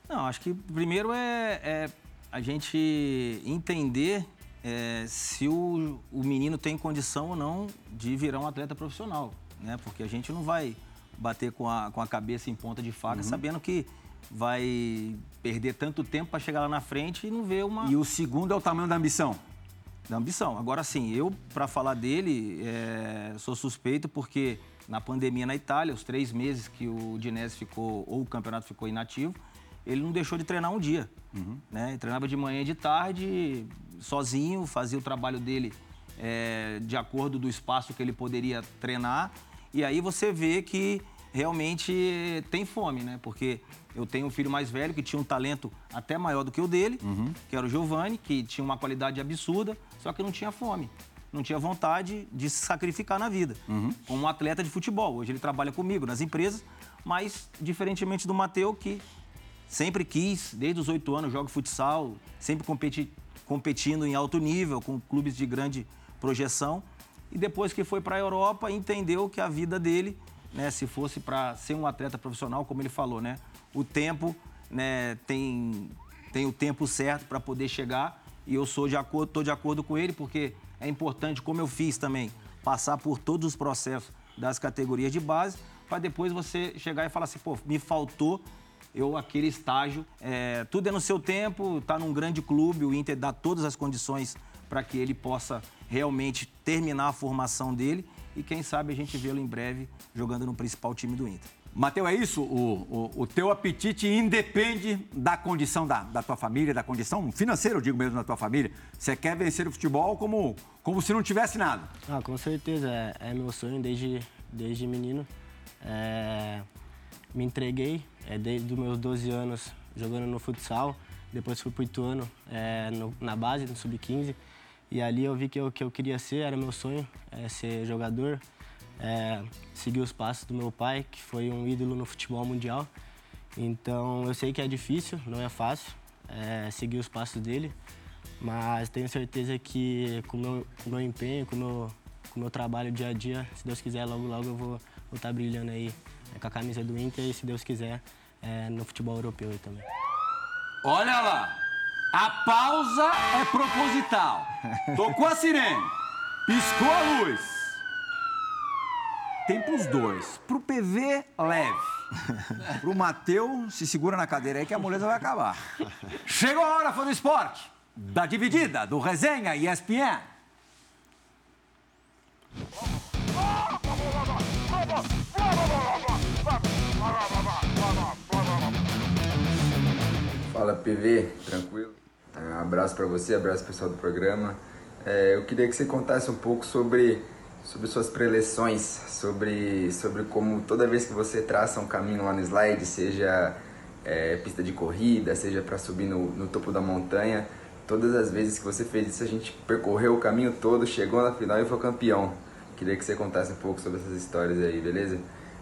[SPEAKER 2] Não, acho que primeiro é, é a gente entender é, se o, o menino tem condição ou não de virar um atleta profissional, né? Porque a gente não vai bater com a, com a cabeça em ponta de faca, uhum. sabendo que vai perder tanto tempo para chegar lá na frente e não ver uma.
[SPEAKER 1] E o segundo é o tamanho da ambição.
[SPEAKER 2] Da ambição. Agora sim, eu, para falar dele, é, sou suspeito porque na pandemia na Itália, os três meses que o Dinese ficou, ou o campeonato ficou inativo, ele não deixou de treinar um dia. Uhum. Né? Ele treinava de manhã e de tarde, sozinho, fazia o trabalho dele é, de acordo do espaço que ele poderia treinar. E aí você vê que realmente tem fome, né? Porque eu tenho um filho mais velho que tinha um talento até maior do que o dele, uhum. que era o Giovanni, que tinha uma qualidade absurda, só que não tinha fome. Não tinha vontade de se sacrificar na vida. Uhum. Como um atleta de futebol. Hoje ele trabalha comigo nas empresas, mas diferentemente do Mateu, que sempre quis, desde os oito anos, joga futsal, sempre competi, competindo em alto nível, com clubes de grande projeção. E depois que foi para a Europa, entendeu que a vida dele, né, se fosse para ser um atleta profissional, como ele falou, né, o tempo né, tem, tem o tempo certo para poder chegar. E eu sou de acordo, estou de acordo com ele, porque é importante, como eu fiz também, passar por todos os processos das categorias de base, para depois você chegar e falar assim, pô, me faltou eu aquele estágio. É, tudo é no seu tempo, está num grande clube, o Inter dá todas as condições para que ele possa realmente terminar a formação dele e quem sabe a gente vê-lo em breve jogando no principal time do Inter.
[SPEAKER 1] Mateus, é isso? O, o, o, teu apetite independe da condição da, da tua família, da condição financeira, eu digo mesmo, da tua família. Você quer vencer o futebol como, como se não tivesse nada.
[SPEAKER 3] Ah, com certeza. É, é meu sonho desde, desde menino. É, me entreguei é, desde os meus 12 anos jogando no futsal. Depois fui para o Ituano é, no, na base, no Sub-15. E ali eu vi que o que eu queria ser, era meu sonho, é, ser jogador. É, seguir os passos do meu pai, que foi um ídolo no futebol mundial. Então eu sei que é difícil, não é fácil é, seguir os passos dele, mas tenho certeza que com o meu, com meu empenho, com o meu, o meu trabalho dia a dia, se Deus quiser, logo logo eu vou estar tá brilhando aí com a camisa do Inter e, se Deus quiser, é, no futebol europeu também.
[SPEAKER 1] Olha lá! A pausa é proposital. Tocou a sirene, piscou a luz. Tem pros dois. Pro PV, leve. Pro Mateu, se segura na cadeira aí que a moleza vai acabar. Chegou a hora, fã do esporte. Da dividida, do resenha ESPN.
[SPEAKER 6] Fala PV, tranquilo? Um abraço para você, abraço pessoal do programa. É, eu queria que você contasse um pouco sobre, sobre suas preleções, sobre, sobre como toda vez que você traça um caminho lá no slide, seja é, pista de corrida, seja para subir no, no topo da montanha, todas as vezes que você fez isso, a gente percorreu o caminho todo, chegou na final e foi campeão. Queria que você contasse um pouco sobre essas histórias aí, beleza?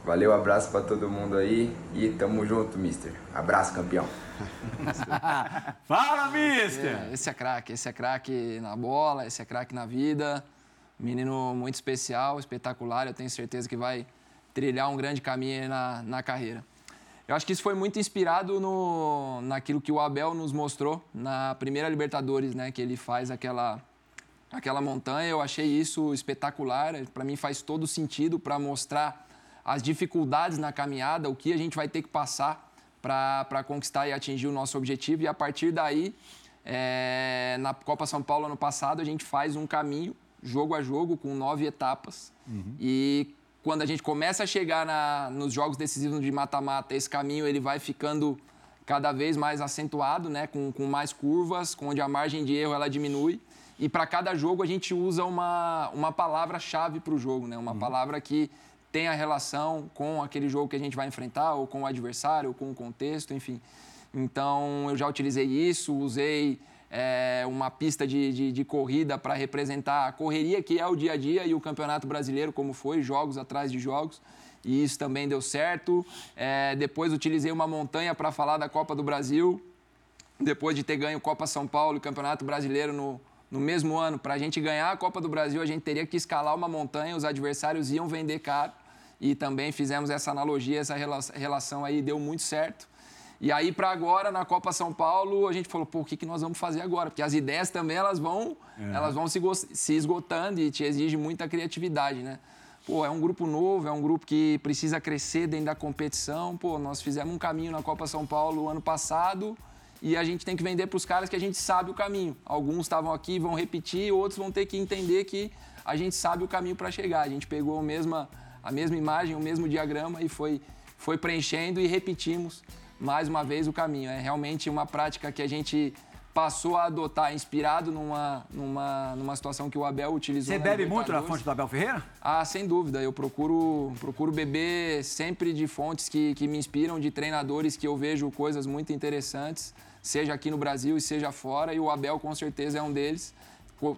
[SPEAKER 6] Valeu, abraço para todo mundo aí e tamo junto, mister. Abraço, campeão.
[SPEAKER 1] Fala, mister!
[SPEAKER 4] É, esse é craque, esse é craque na bola, esse é craque na vida. Menino muito especial, espetacular. Eu tenho certeza que vai trilhar um grande caminho na, na carreira. Eu acho que isso foi muito inspirado no, naquilo que o Abel nos mostrou na primeira Libertadores, né? Que ele faz aquela, aquela montanha. Eu achei isso espetacular. Para mim faz todo sentido para mostrar as dificuldades na caminhada, o que a gente vai ter que passar para conquistar e atingir o nosso objetivo. E a partir daí, é, na Copa São Paulo ano passado, a gente faz um caminho, jogo a jogo, com nove etapas. Uhum. E quando a gente começa a chegar na, nos jogos decisivos de mata-mata, esse caminho ele vai ficando cada vez mais acentuado, né? com, com mais curvas, onde a margem de erro ela diminui. E para cada jogo a gente usa uma, uma palavra-chave para o jogo, né? uma uhum. palavra que tem a relação com aquele jogo que a gente vai enfrentar, ou com o adversário, ou com o contexto, enfim. Então, eu já utilizei isso, usei é, uma pista de, de, de corrida para representar a correria que é o dia a dia e o Campeonato Brasileiro, como foi, jogos atrás de jogos. E isso também deu certo. É, depois, utilizei uma montanha para falar da Copa do Brasil. Depois de ter ganho Copa São Paulo e Campeonato Brasileiro no, no mesmo ano, para a gente ganhar a Copa do Brasil, a gente teria que escalar uma montanha, os adversários iam vender caro e também fizemos essa analogia, essa relação aí deu muito certo. E aí, para agora, na Copa São Paulo, a gente falou, pô, o que, que nós vamos fazer agora? Porque as ideias também, elas vão, é. elas vão se, se esgotando e te exige muita criatividade, né? Pô, é um grupo novo, é um grupo que precisa crescer dentro da competição. Pô, nós fizemos um caminho na Copa São Paulo ano passado e a gente tem que vender para os caras que a gente sabe o caminho. Alguns estavam aqui, vão repetir, outros vão ter que entender que a gente sabe o caminho para chegar. A gente pegou a mesma a mesma imagem, o mesmo diagrama e foi, foi preenchendo e repetimos mais uma vez o caminho. É realmente uma prática que a gente passou a adotar, inspirado numa, numa, numa situação que o Abel utilizou.
[SPEAKER 1] Você bebe muito na fonte do Abel Ferreira?
[SPEAKER 4] Ah, sem dúvida. Eu procuro, procuro beber sempre de fontes que, que me inspiram, de treinadores que eu vejo coisas muito interessantes, seja aqui no Brasil e seja fora, e o Abel com certeza é um deles.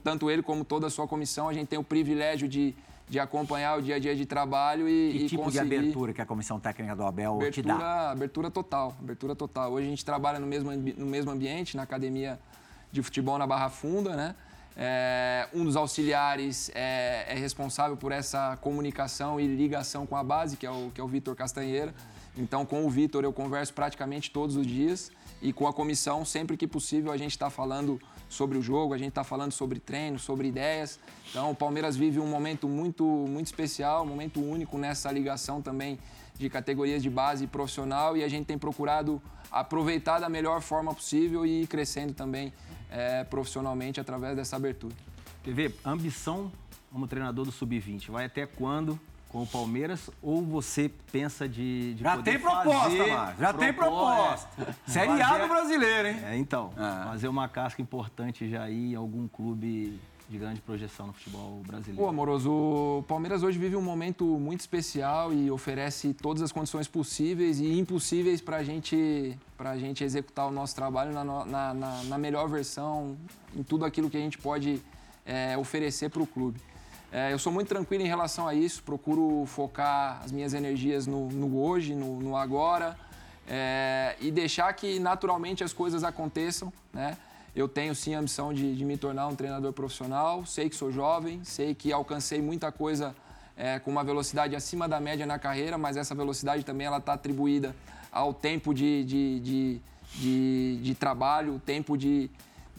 [SPEAKER 4] Tanto ele como toda a sua comissão, a gente tem o privilégio de de acompanhar o dia a dia de trabalho e,
[SPEAKER 1] que
[SPEAKER 4] e
[SPEAKER 1] tipo
[SPEAKER 4] conseguir...
[SPEAKER 1] de abertura que a comissão técnica do Abel
[SPEAKER 4] abertura,
[SPEAKER 1] te dá?
[SPEAKER 4] Abertura total, abertura total. Hoje a gente trabalha no mesmo, no mesmo ambiente, na academia de futebol na Barra Funda, né? É, um dos auxiliares é, é, responsável por essa comunicação e ligação com a base, que é o, que é o Vitor Castanheira. Então, com o Vitor eu converso praticamente todos os dias e com a comissão, sempre que possível, a gente está falando sobre o jogo, a gente está falando sobre treino, sobre ideias. Então, o Palmeiras vive um momento muito, muito especial, um momento único nessa ligação também de categorias de base profissional e a gente tem procurado aproveitar da melhor forma possível e ir crescendo também é, profissionalmente através dessa abertura.
[SPEAKER 2] TV, ambição como treinador do Sub-20, vai até quando com o Palmeiras ou você pensa de, de
[SPEAKER 1] já
[SPEAKER 2] poder
[SPEAKER 1] tem proposta,
[SPEAKER 2] fazer
[SPEAKER 1] Mar, já tem proposta. É, Série A do brasileiro, hein?
[SPEAKER 2] É, então, é. fazer uma casca importante já aí em algum clube de grande projeção no futebol brasileiro.
[SPEAKER 4] Pô, Amoroso, o Palmeiras hoje vive um momento muito especial e oferece todas as condições possíveis e impossíveis para gente, a gente executar o nosso trabalho na, na, na, na melhor versão, em tudo aquilo que a gente pode é, oferecer para o clube. É, eu sou muito tranquilo em relação a isso, procuro focar as minhas energias no, no hoje, no, no agora é, e deixar que naturalmente as coisas aconteçam. Né? Eu tenho sim a ambição de, de, me tornar um treinador profissional, sei que sou jovem, sei que alcancei muita coisa é, com uma velocidade acima da média na carreira, mas essa velocidade também está atribuída ao tempo de, de, de, de trabalho, o tempo de,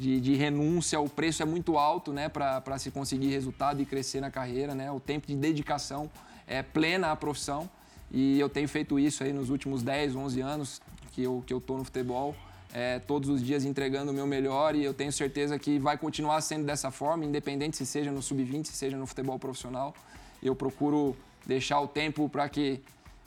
[SPEAKER 4] de, de, renúncia, o preço é muito alto né, para se conseguir resultado e crescer na carreira, né? o tempo de dedicação é plena à profissão e eu tenho feito isso aí nos últimos 10, 11 anos que eu estou que eu no futebol, é, todos os dias entregando o meu melhor e eu tenho certeza que vai continuar sendo dessa forma, independente se seja no sub-20, se seja no futebol profissional. Eu procuro deixar o tempo para que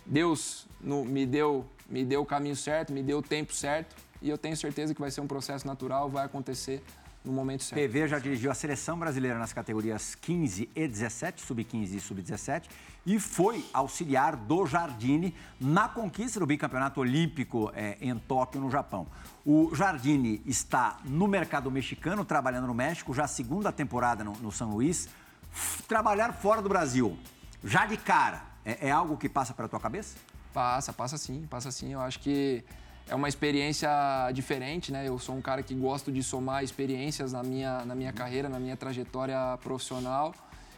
[SPEAKER 4] Deus no, me, deu, me deu o caminho certo, me deu o tempo certo e eu tenho certeza que vai ser um processo natural, vai acontecer no momento certo.
[SPEAKER 1] PV já dirigiu a seleção brasileira nas categorias 15 e 17, sub-15 e sub-17, e foi auxiliar do Jardine na conquista do bicampeonato olímpico é, em Tóquio, no Japão. O Jardine está no mercado mexicano, trabalhando no México, já segunda temporada no, no São Luís. Trabalhar fora do Brasil, já de cara, é, é algo que passa pela tua cabeça?
[SPEAKER 4] Passa, passa sim, passa sim. Eu acho que é uma experiência diferente, né? Eu sou um cara que gosto de somar experiências na minha, na minha carreira, na minha trajetória profissional.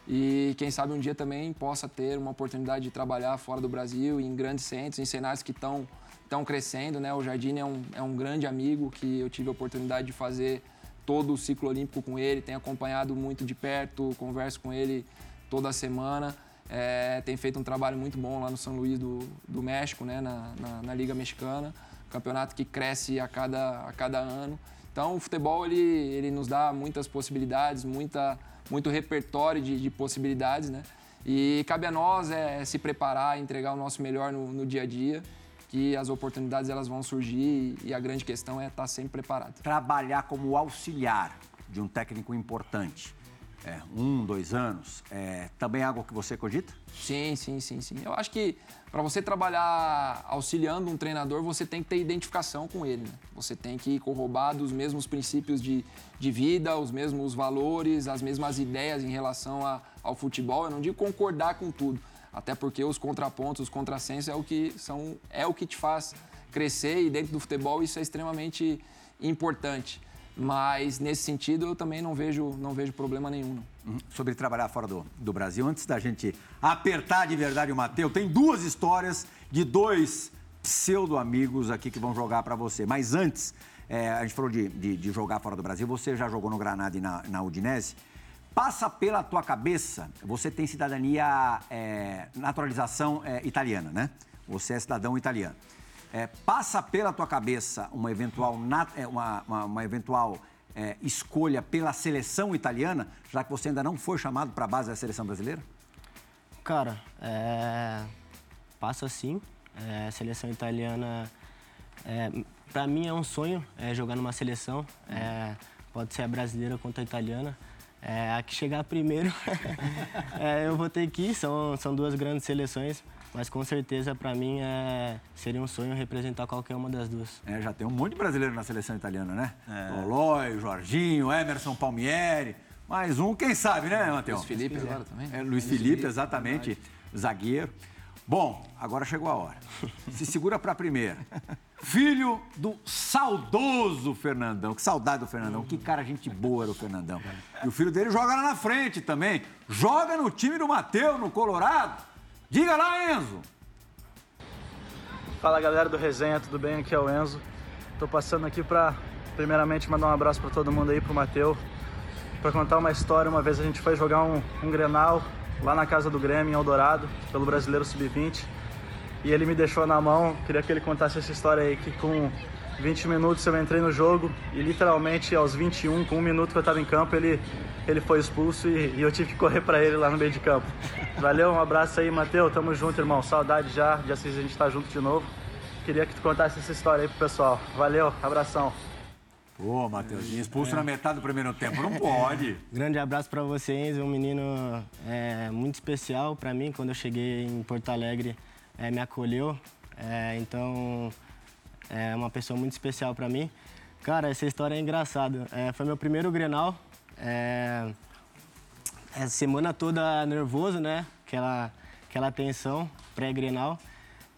[SPEAKER 4] E quem sabe um dia também possa ter uma oportunidade de trabalhar fora do Brasil, em grandes centros, em cenários que estão estão crescendo, né? O Jardim é um, é um grande amigo que eu tive a oportunidade de fazer todo o ciclo olímpico com ele, tenho acompanhado muito de perto, converso com ele toda semana. É, tem feito um trabalho muito bom lá no São Luís do, do México, né? na, na, na Liga Mexicana campeonato que cresce a cada, a cada ano. Então, o futebol ele, ele nos dá muitas possibilidades, muita, muito repertório de, de possibilidades, né? E cabe a nós é, se preparar, entregar o nosso melhor no, no dia a dia, que as oportunidades elas vão surgir e a grande questão é estar sempre preparado.
[SPEAKER 1] Trabalhar como auxiliar de um técnico importante é, um, dois anos, é, também é algo que você cogita?
[SPEAKER 4] Sim, sim, sim, sim. Eu acho que para você trabalhar auxiliando um treinador, você tem que ter identificação com ele. Né? Você tem que corroborar dos mesmos princípios de, de vida, os mesmos valores, as mesmas ideias em relação a, ao futebol. Eu não digo concordar com tudo, até porque os contrapontos, os contrassensos é o que são é o que te faz crescer e dentro do futebol isso é extremamente importante. Mas nesse sentido eu também não vejo, não vejo problema nenhum.
[SPEAKER 1] Uhum. Sobre trabalhar fora do, do Brasil, antes da gente apertar de verdade o Matheus, tem duas histórias de dois pseudo-amigos aqui que vão jogar para você. Mas antes, é, a gente falou de, de, de, jogar fora do Brasil, você já jogou no Granada e na, na Udinese. Passa pela tua cabeça, você tem cidadania, é, naturalização é, italiana, né? Você é cidadão italiano. É, passa pela tua cabeça uma eventual, é, uma, uma, uma eventual é, escolha pela seleção italiana, já que você ainda não foi chamado para a base da seleção brasileira?
[SPEAKER 3] Cara, é... passa sim. É, seleção italiana, é, para mim é um sonho jogar numa seleção. Pode ser a brasileira quanto a italiana. A que chegar primeiro, eu vou ter que ir. São, são duas grandes seleções. Mas com certeza, para mim, é... seria um sonho representar qualquer uma das duas.
[SPEAKER 1] É, já tem um monte de brasileiro na seleção italiana, né? É. Tolói, Jorginho, Emerson Palmieri. Mais um, quem sabe, né, Matheus?
[SPEAKER 4] Luiz Felipe agora também.
[SPEAKER 1] É, Luiz, Felipe, Felipe, exatamente. Verdade. Zagueiro. Bom, agora chegou a hora. Se segura para a primeira. Filho do saudoso Fernandão. Que saudade do Fernandão. Que cara gente boa era o Fernandão. E o filho dele joga lá na frente também. Joga no time do Matheus, no Colorado. Diga lá, Enzo!
[SPEAKER 7] Fala galera do Resenha, tudo bem? Aqui é o Enzo. Tô passando aqui para primeiramente mandar um abraço para todo mundo aí, pro Mateu, para contar uma história. Uma vez a gente foi jogar um, um Grenal lá na casa do Grêmio, em Eldorado, pelo Brasileiro Sub-20. E ele me deixou na mão, queria que ele contasse essa história aí, que com 20 minutos eu entrei no jogo e literalmente aos 21, com um minuto que eu estava em campo, ele, ele foi expulso e, e eu tive que correr para ele lá no meio de campo. Valeu, um abraço aí, Matheus. Tamo junto, irmão. Saudade já de assistir a gente estar tá junto de novo. Queria que tu contasse essa história aí pro pessoal. Valeu, abração.
[SPEAKER 1] Pô, Matheus, expulso é. na metade do primeiro tempo, não pode.
[SPEAKER 3] Grande abraço para vocês, um menino é, muito especial para mim. Quando eu cheguei em Porto Alegre, é, me acolheu. É, então, é uma pessoa muito especial para mim. Cara, essa história é engraçada. É, foi meu primeiro Grenal. É, essa semana toda nervoso, né? Aquela, aquela tensão pré-Grenal.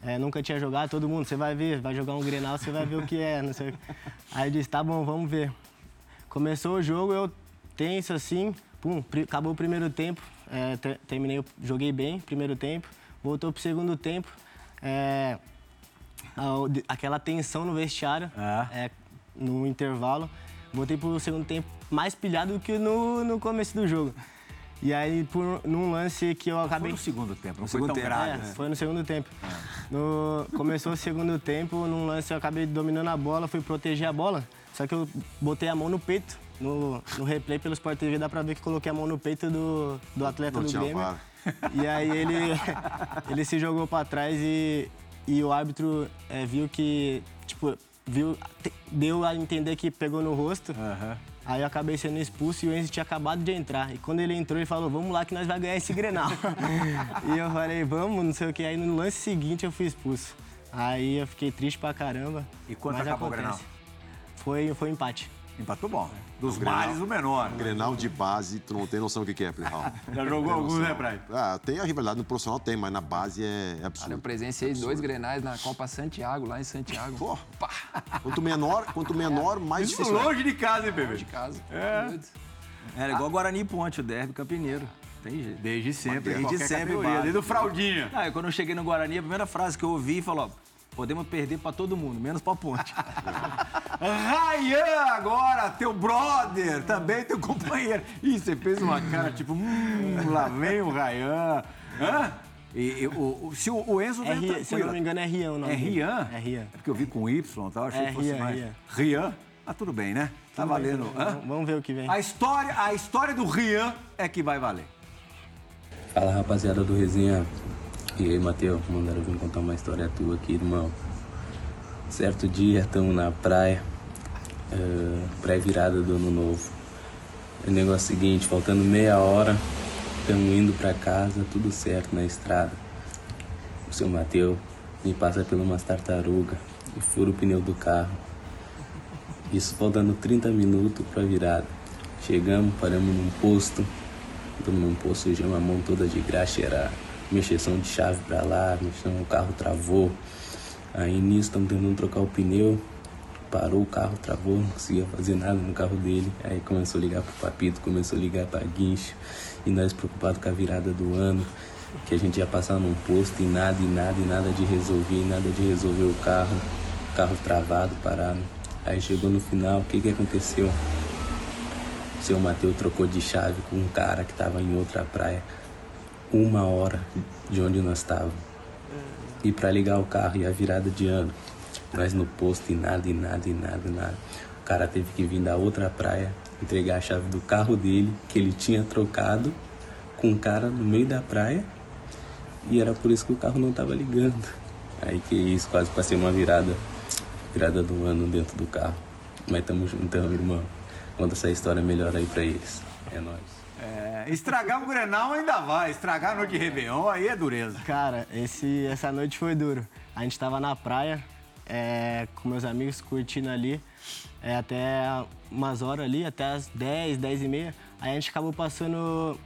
[SPEAKER 3] É, nunca tinha jogado, todo mundo, você vai ver, vai jogar um Grenal, você vai ver o que é, não sei. Aí eu disse, tá bom, vamos ver. Começou o jogo, eu tenso assim, pum, acabou o primeiro tempo, é, terminei, joguei bem primeiro tempo, voltou pro segundo tempo. É, aquela tensão no vestiário, é. É, no intervalo. Voltei pro segundo tempo mais pilhado do que no, no começo do jogo. E aí, por, num lance que eu acabei.
[SPEAKER 1] Foi no segundo tempo,
[SPEAKER 3] não
[SPEAKER 1] foi tão
[SPEAKER 3] tempo. grave. É, né? Foi no segundo tempo. É. No, começou o segundo tempo, num lance eu acabei dominando a bola, fui proteger a bola. Só que eu botei a mão no peito. No, no replay pelo Sport TV dá pra ver que coloquei a mão no peito do, do atleta do Grêmio. E aí ele, ele se jogou pra trás e, e o árbitro é, viu que, tipo, viu, deu a entender que pegou no rosto.
[SPEAKER 1] Aham.
[SPEAKER 3] Aí eu acabei sendo expulso e o Enzo tinha acabado de entrar. E quando ele entrou, ele falou, vamos lá que nós vamos ganhar esse Grenal. e eu falei, vamos, não sei o que. Aí no lance seguinte eu fui expulso. Aí eu fiquei triste pra caramba.
[SPEAKER 1] E quanto acabou o
[SPEAKER 3] acontece.
[SPEAKER 1] Grenal?
[SPEAKER 3] Foi, foi um empate.
[SPEAKER 1] Empatou bom. Dos
[SPEAKER 5] Grenal.
[SPEAKER 1] males, o menor.
[SPEAKER 5] Grenal de base, tu não tem noção do que é, Plihal.
[SPEAKER 1] Já jogou alguns, né, Praia?
[SPEAKER 5] Ah, tem a rivalidade no profissional, tem, mas na base é
[SPEAKER 4] Olha, eu
[SPEAKER 5] absurdo.
[SPEAKER 4] presenciei dois grenais na Copa Santiago, lá em Santiago.
[SPEAKER 5] Pô.
[SPEAKER 4] Pá,
[SPEAKER 5] Quanto menor, quanto menor, mais
[SPEAKER 1] Isso
[SPEAKER 5] difícil. é.
[SPEAKER 1] longe de casa, hein,
[SPEAKER 4] de
[SPEAKER 1] bebê?
[SPEAKER 4] casa.
[SPEAKER 1] É.
[SPEAKER 4] Doido.
[SPEAKER 2] Era igual Guarani e Ponte, o derby campineiro. Tem jeito.
[SPEAKER 1] Desde sempre,
[SPEAKER 2] Desde sempre,
[SPEAKER 1] categoria,
[SPEAKER 2] base.
[SPEAKER 1] Desde o fraldinha.
[SPEAKER 2] Ah, quando eu cheguei no Guarani, a primeira frase que eu ouvi falou: ó, podemos perder pra todo mundo, menos pra Ponte.
[SPEAKER 1] Rayan agora, teu brother, também teu companheiro. Ih, você fez uma cara tipo, hum, lá vem o Rayan. Hã? E, e o, o- se o, o Enzo
[SPEAKER 3] É
[SPEAKER 1] vem
[SPEAKER 3] Ria- se eu não me engano, é Rian o nome
[SPEAKER 1] É. Rian?
[SPEAKER 3] É Rian.
[SPEAKER 1] É porque eu vi com Y e tal, achei
[SPEAKER 3] É,
[SPEAKER 1] que fosse
[SPEAKER 3] Rian,
[SPEAKER 1] mais.
[SPEAKER 3] Rian.
[SPEAKER 1] Rian? Ah, tudo bem, né? Tá valendo. Hã?
[SPEAKER 3] Vamos- Vamos ver o que vem.
[SPEAKER 1] A história, a história do Rian é que vai valer.
[SPEAKER 8] Fala rapaziada do Resenha. E aí, Matheus, mandaram vir contar uma história tua aqui, irmão. Certo dia, estamos na praia, eh, pré-virada do ano novo. O negócio é o seguinte, faltando meia hora, estamos indo pra casa, tudo certo na estrada. O seu Matheus me passa por umas tartarugas e fura o pneu do carro. Isso faltando 30 minutos pra virada. Chegamos, paramos num posto, Estamos num posto, sujamos a mão toda de graxa, era mexeção de chave pra lá, mexendo, o carro travou. Aí nisso estamos tentando trocar o pneu, parou o carro, travou, não conseguia fazer nada no carro dele. Aí começou a ligar pro Papito, começou a ligar pra Guincho, e nós preocupados com a virada do ano, que a gente ia passar num posto e nada, e nada, e nada de resolver, e nada de resolver o carro, carro travado, parado. Aí chegou no final, o que que aconteceu? O seu Mateus trocou de chave com um cara que estava em outra praia, uma hora de onde nós estávamos. E para ligar o carro e a virada de ano, nós no posto e nada, e nada, e nada, e nada. O cara teve que vir da outra praia entregar a chave do carro dele, que ele tinha trocado, com um cara no meio da praia, e era por isso que o carro não estava ligando. Aí que isso, quase passei uma virada, virada do ano dentro do carro. Mas tamo juntão, irmão. Conta essa história melhor aí pra eles. É nóis.
[SPEAKER 1] É, estragar um Grenal ainda vai, estragar a noite de Réveillon aí é dureza.
[SPEAKER 3] Cara, esse, essa noite foi duro. A gente tava na praia, é, com meus amigos, curtindo ali, é, até umas horas ali, até as 10, 10 e meia. Aí a gente acabou passando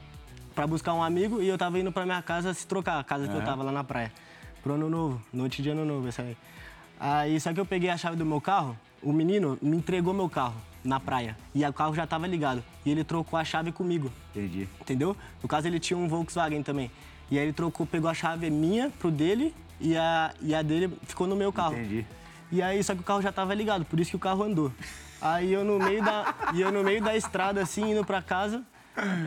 [SPEAKER 3] pra buscar um amigo e eu tava indo pra minha casa se trocar, a casa que eu tava lá na praia. Pro ano novo, noite de ano novo, essa aí. Aí, só que eu peguei a chave do meu carro, o menino me entregou meu carro na praia. E o carro já tava ligado. E ele trocou a chave comigo.
[SPEAKER 1] Entendi.
[SPEAKER 3] Entendeu? No caso, ele tinha um Volkswagen também. E aí ele trocou, pegou a chave minha pro dele e a, e a dele ficou no meu carro.
[SPEAKER 1] Entendi.
[SPEAKER 3] E aí, só que o carro já tava ligado, por isso que o carro andou. Aí eu no meio da, e eu no meio da estrada, assim, indo pra casa,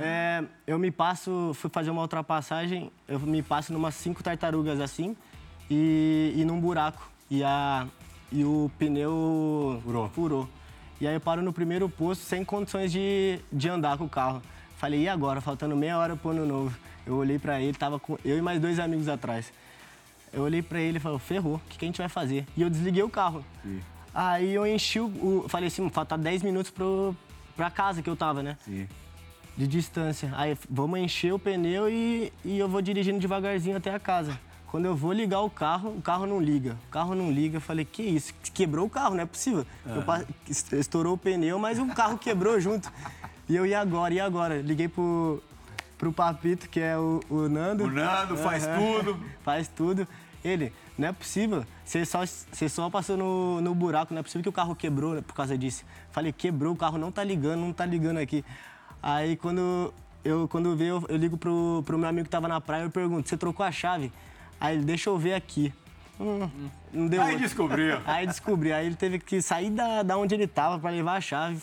[SPEAKER 3] é, eu me passo, fui fazer uma ultrapassagem, eu me passo numas cinco tartarugas assim e, e num buraco. E, a, e o pneu
[SPEAKER 1] Furou.
[SPEAKER 3] furou. E aí eu paro no primeiro posto sem condições de, de andar com o carro. Falei, e agora? Faltando meia hora pro ano novo. Eu olhei pra ele, tava com eu e mais dois amigos atrás. Eu olhei pra ele e falei, ferrou, o que, que a gente vai fazer? E eu desliguei o carro. Aí eu enchi o. o- falei assim, falta 10 minutos pro, pra casa que eu tava, né?
[SPEAKER 1] Sim.
[SPEAKER 3] De distância. Aí vamos encher o pneu e, e eu vou dirigindo devagarzinho até a casa. Quando eu vou ligar o carro, o carro não liga. O carro não liga. Eu falei, que isso? Quebrou o carro, não é possível. Pa- estourou o pneu, mas o carro quebrou junto. E eu, e agora? E agora? Liguei pro, pro Papito, que é o, o Nando.
[SPEAKER 1] O Nando faz
[SPEAKER 3] Aham.
[SPEAKER 1] tudo.
[SPEAKER 3] faz tudo. Ele, não é possível. Você só, você só passou no, no buraco, não é possível que o carro quebrou por causa disso. Falei, quebrou, o carro não tá ligando, não tá ligando aqui. Aí quando eu quando veio, eu, eu ligo pro, pro meu amigo que tava na praia, eu pergunto, você trocou a chave? Aí ele, deixa eu ver aqui. Hum, não deu
[SPEAKER 1] Aí
[SPEAKER 3] outra.
[SPEAKER 1] descobriu.
[SPEAKER 3] Aí descobri. Aí ele teve que sair da, da onde ele tava pra levar a chave.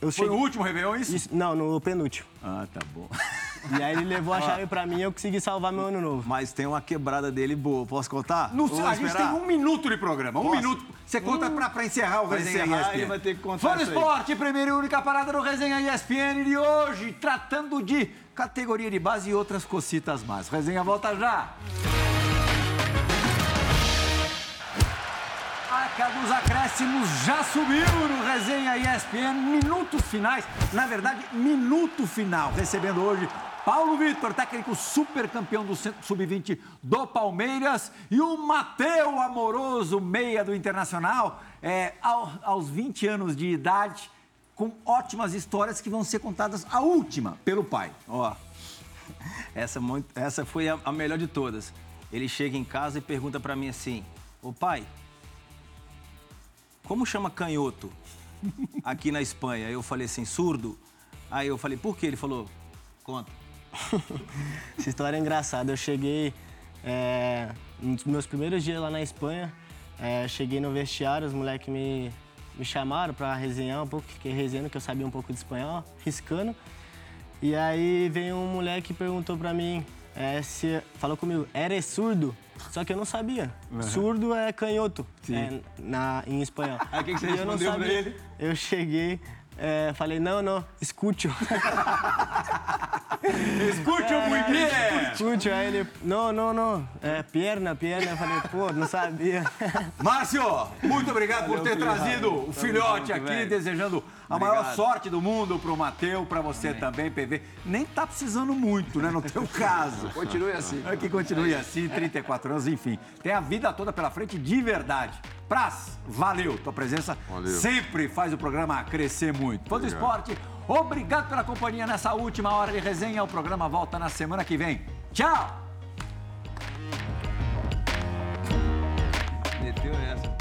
[SPEAKER 3] Eu
[SPEAKER 1] Foi
[SPEAKER 3] cheguei...
[SPEAKER 1] no último Réveillon isso?
[SPEAKER 3] Isso- não, no penúltimo.
[SPEAKER 1] Ah, tá bom.
[SPEAKER 3] E aí ele levou a chave pra mim e eu consegui salvar meu ano novo.
[SPEAKER 2] Mas tem uma quebrada dele boa. Posso contar?
[SPEAKER 1] No-
[SPEAKER 2] Ou
[SPEAKER 1] a gente tem um minuto de programa, um
[SPEAKER 2] Posso?
[SPEAKER 1] minuto. Você conta pra, pra encerrar o
[SPEAKER 2] Pra
[SPEAKER 1] Resenha
[SPEAKER 2] encerrar,
[SPEAKER 1] ESPN.
[SPEAKER 2] ele vai ter que contar
[SPEAKER 1] Fã. Esporte, primeira e única parada do Resenha ESPN de hoje, tratando de categoria de base e outras cocitas mais. Resenha volta já. Marca dos acréscimos já subiu no Resenha ESPN. Minutos finais, na verdade, minuto final. Recebendo hoje Paulo Vitor, técnico super campeão do Sub-20 do Palmeiras. E o Mateu Amoroso, meia do Internacional, é, aos 20 anos de idade, com ótimas histórias que vão ser contadas a última pelo pai.
[SPEAKER 2] Ó, essa, essa foi a, a melhor de todas. Ele chega em casa e pergunta para mim assim: Ô pai, como chama canhoto aqui na Espanha? Eu falei assim: surdo. Aí eu falei: por quê? Ele falou: conta.
[SPEAKER 3] Essa história é engraçada. Eu cheguei é, nos meus primeiros dias lá na Espanha. É, cheguei no vestiário, os moleques me, me chamaram para resenhar um pouco, fiquei resenhando, que eu sabia um pouco de espanhol, riscando. E aí veio um moleque e perguntou para mim é, se, falou comigo, eres surdo? Só que eu não sabia. Uhum. Surdo é canhoto é, na, em espanhol.
[SPEAKER 2] Aí o que, que você respondeu pra ele?
[SPEAKER 3] Eu cheguei, é, falei, não, não, escute.
[SPEAKER 1] escute o muito bem.
[SPEAKER 3] Escute, aí ele, não, não, não, é perna, perna. Eu falei, pô, não sabia.
[SPEAKER 1] Márcio, muito obrigado Valeu, por ter trazido o filhote aqui, velho. desejando a Obrigado. maior sorte do mundo pro Mateu, para você também, PV. Nem tá precisando muito, né, no teu caso.
[SPEAKER 4] continue assim.
[SPEAKER 1] É que continue assim, 34 anos, enfim. Tem a vida toda pela frente de verdade. Praz, valeu. Tua presença valeu. sempre faz o programa crescer muito. Fã do esporte, obrigado pela companhia nessa última hora de resenha. O programa volta na semana que vem. Tchau! Meteu essa.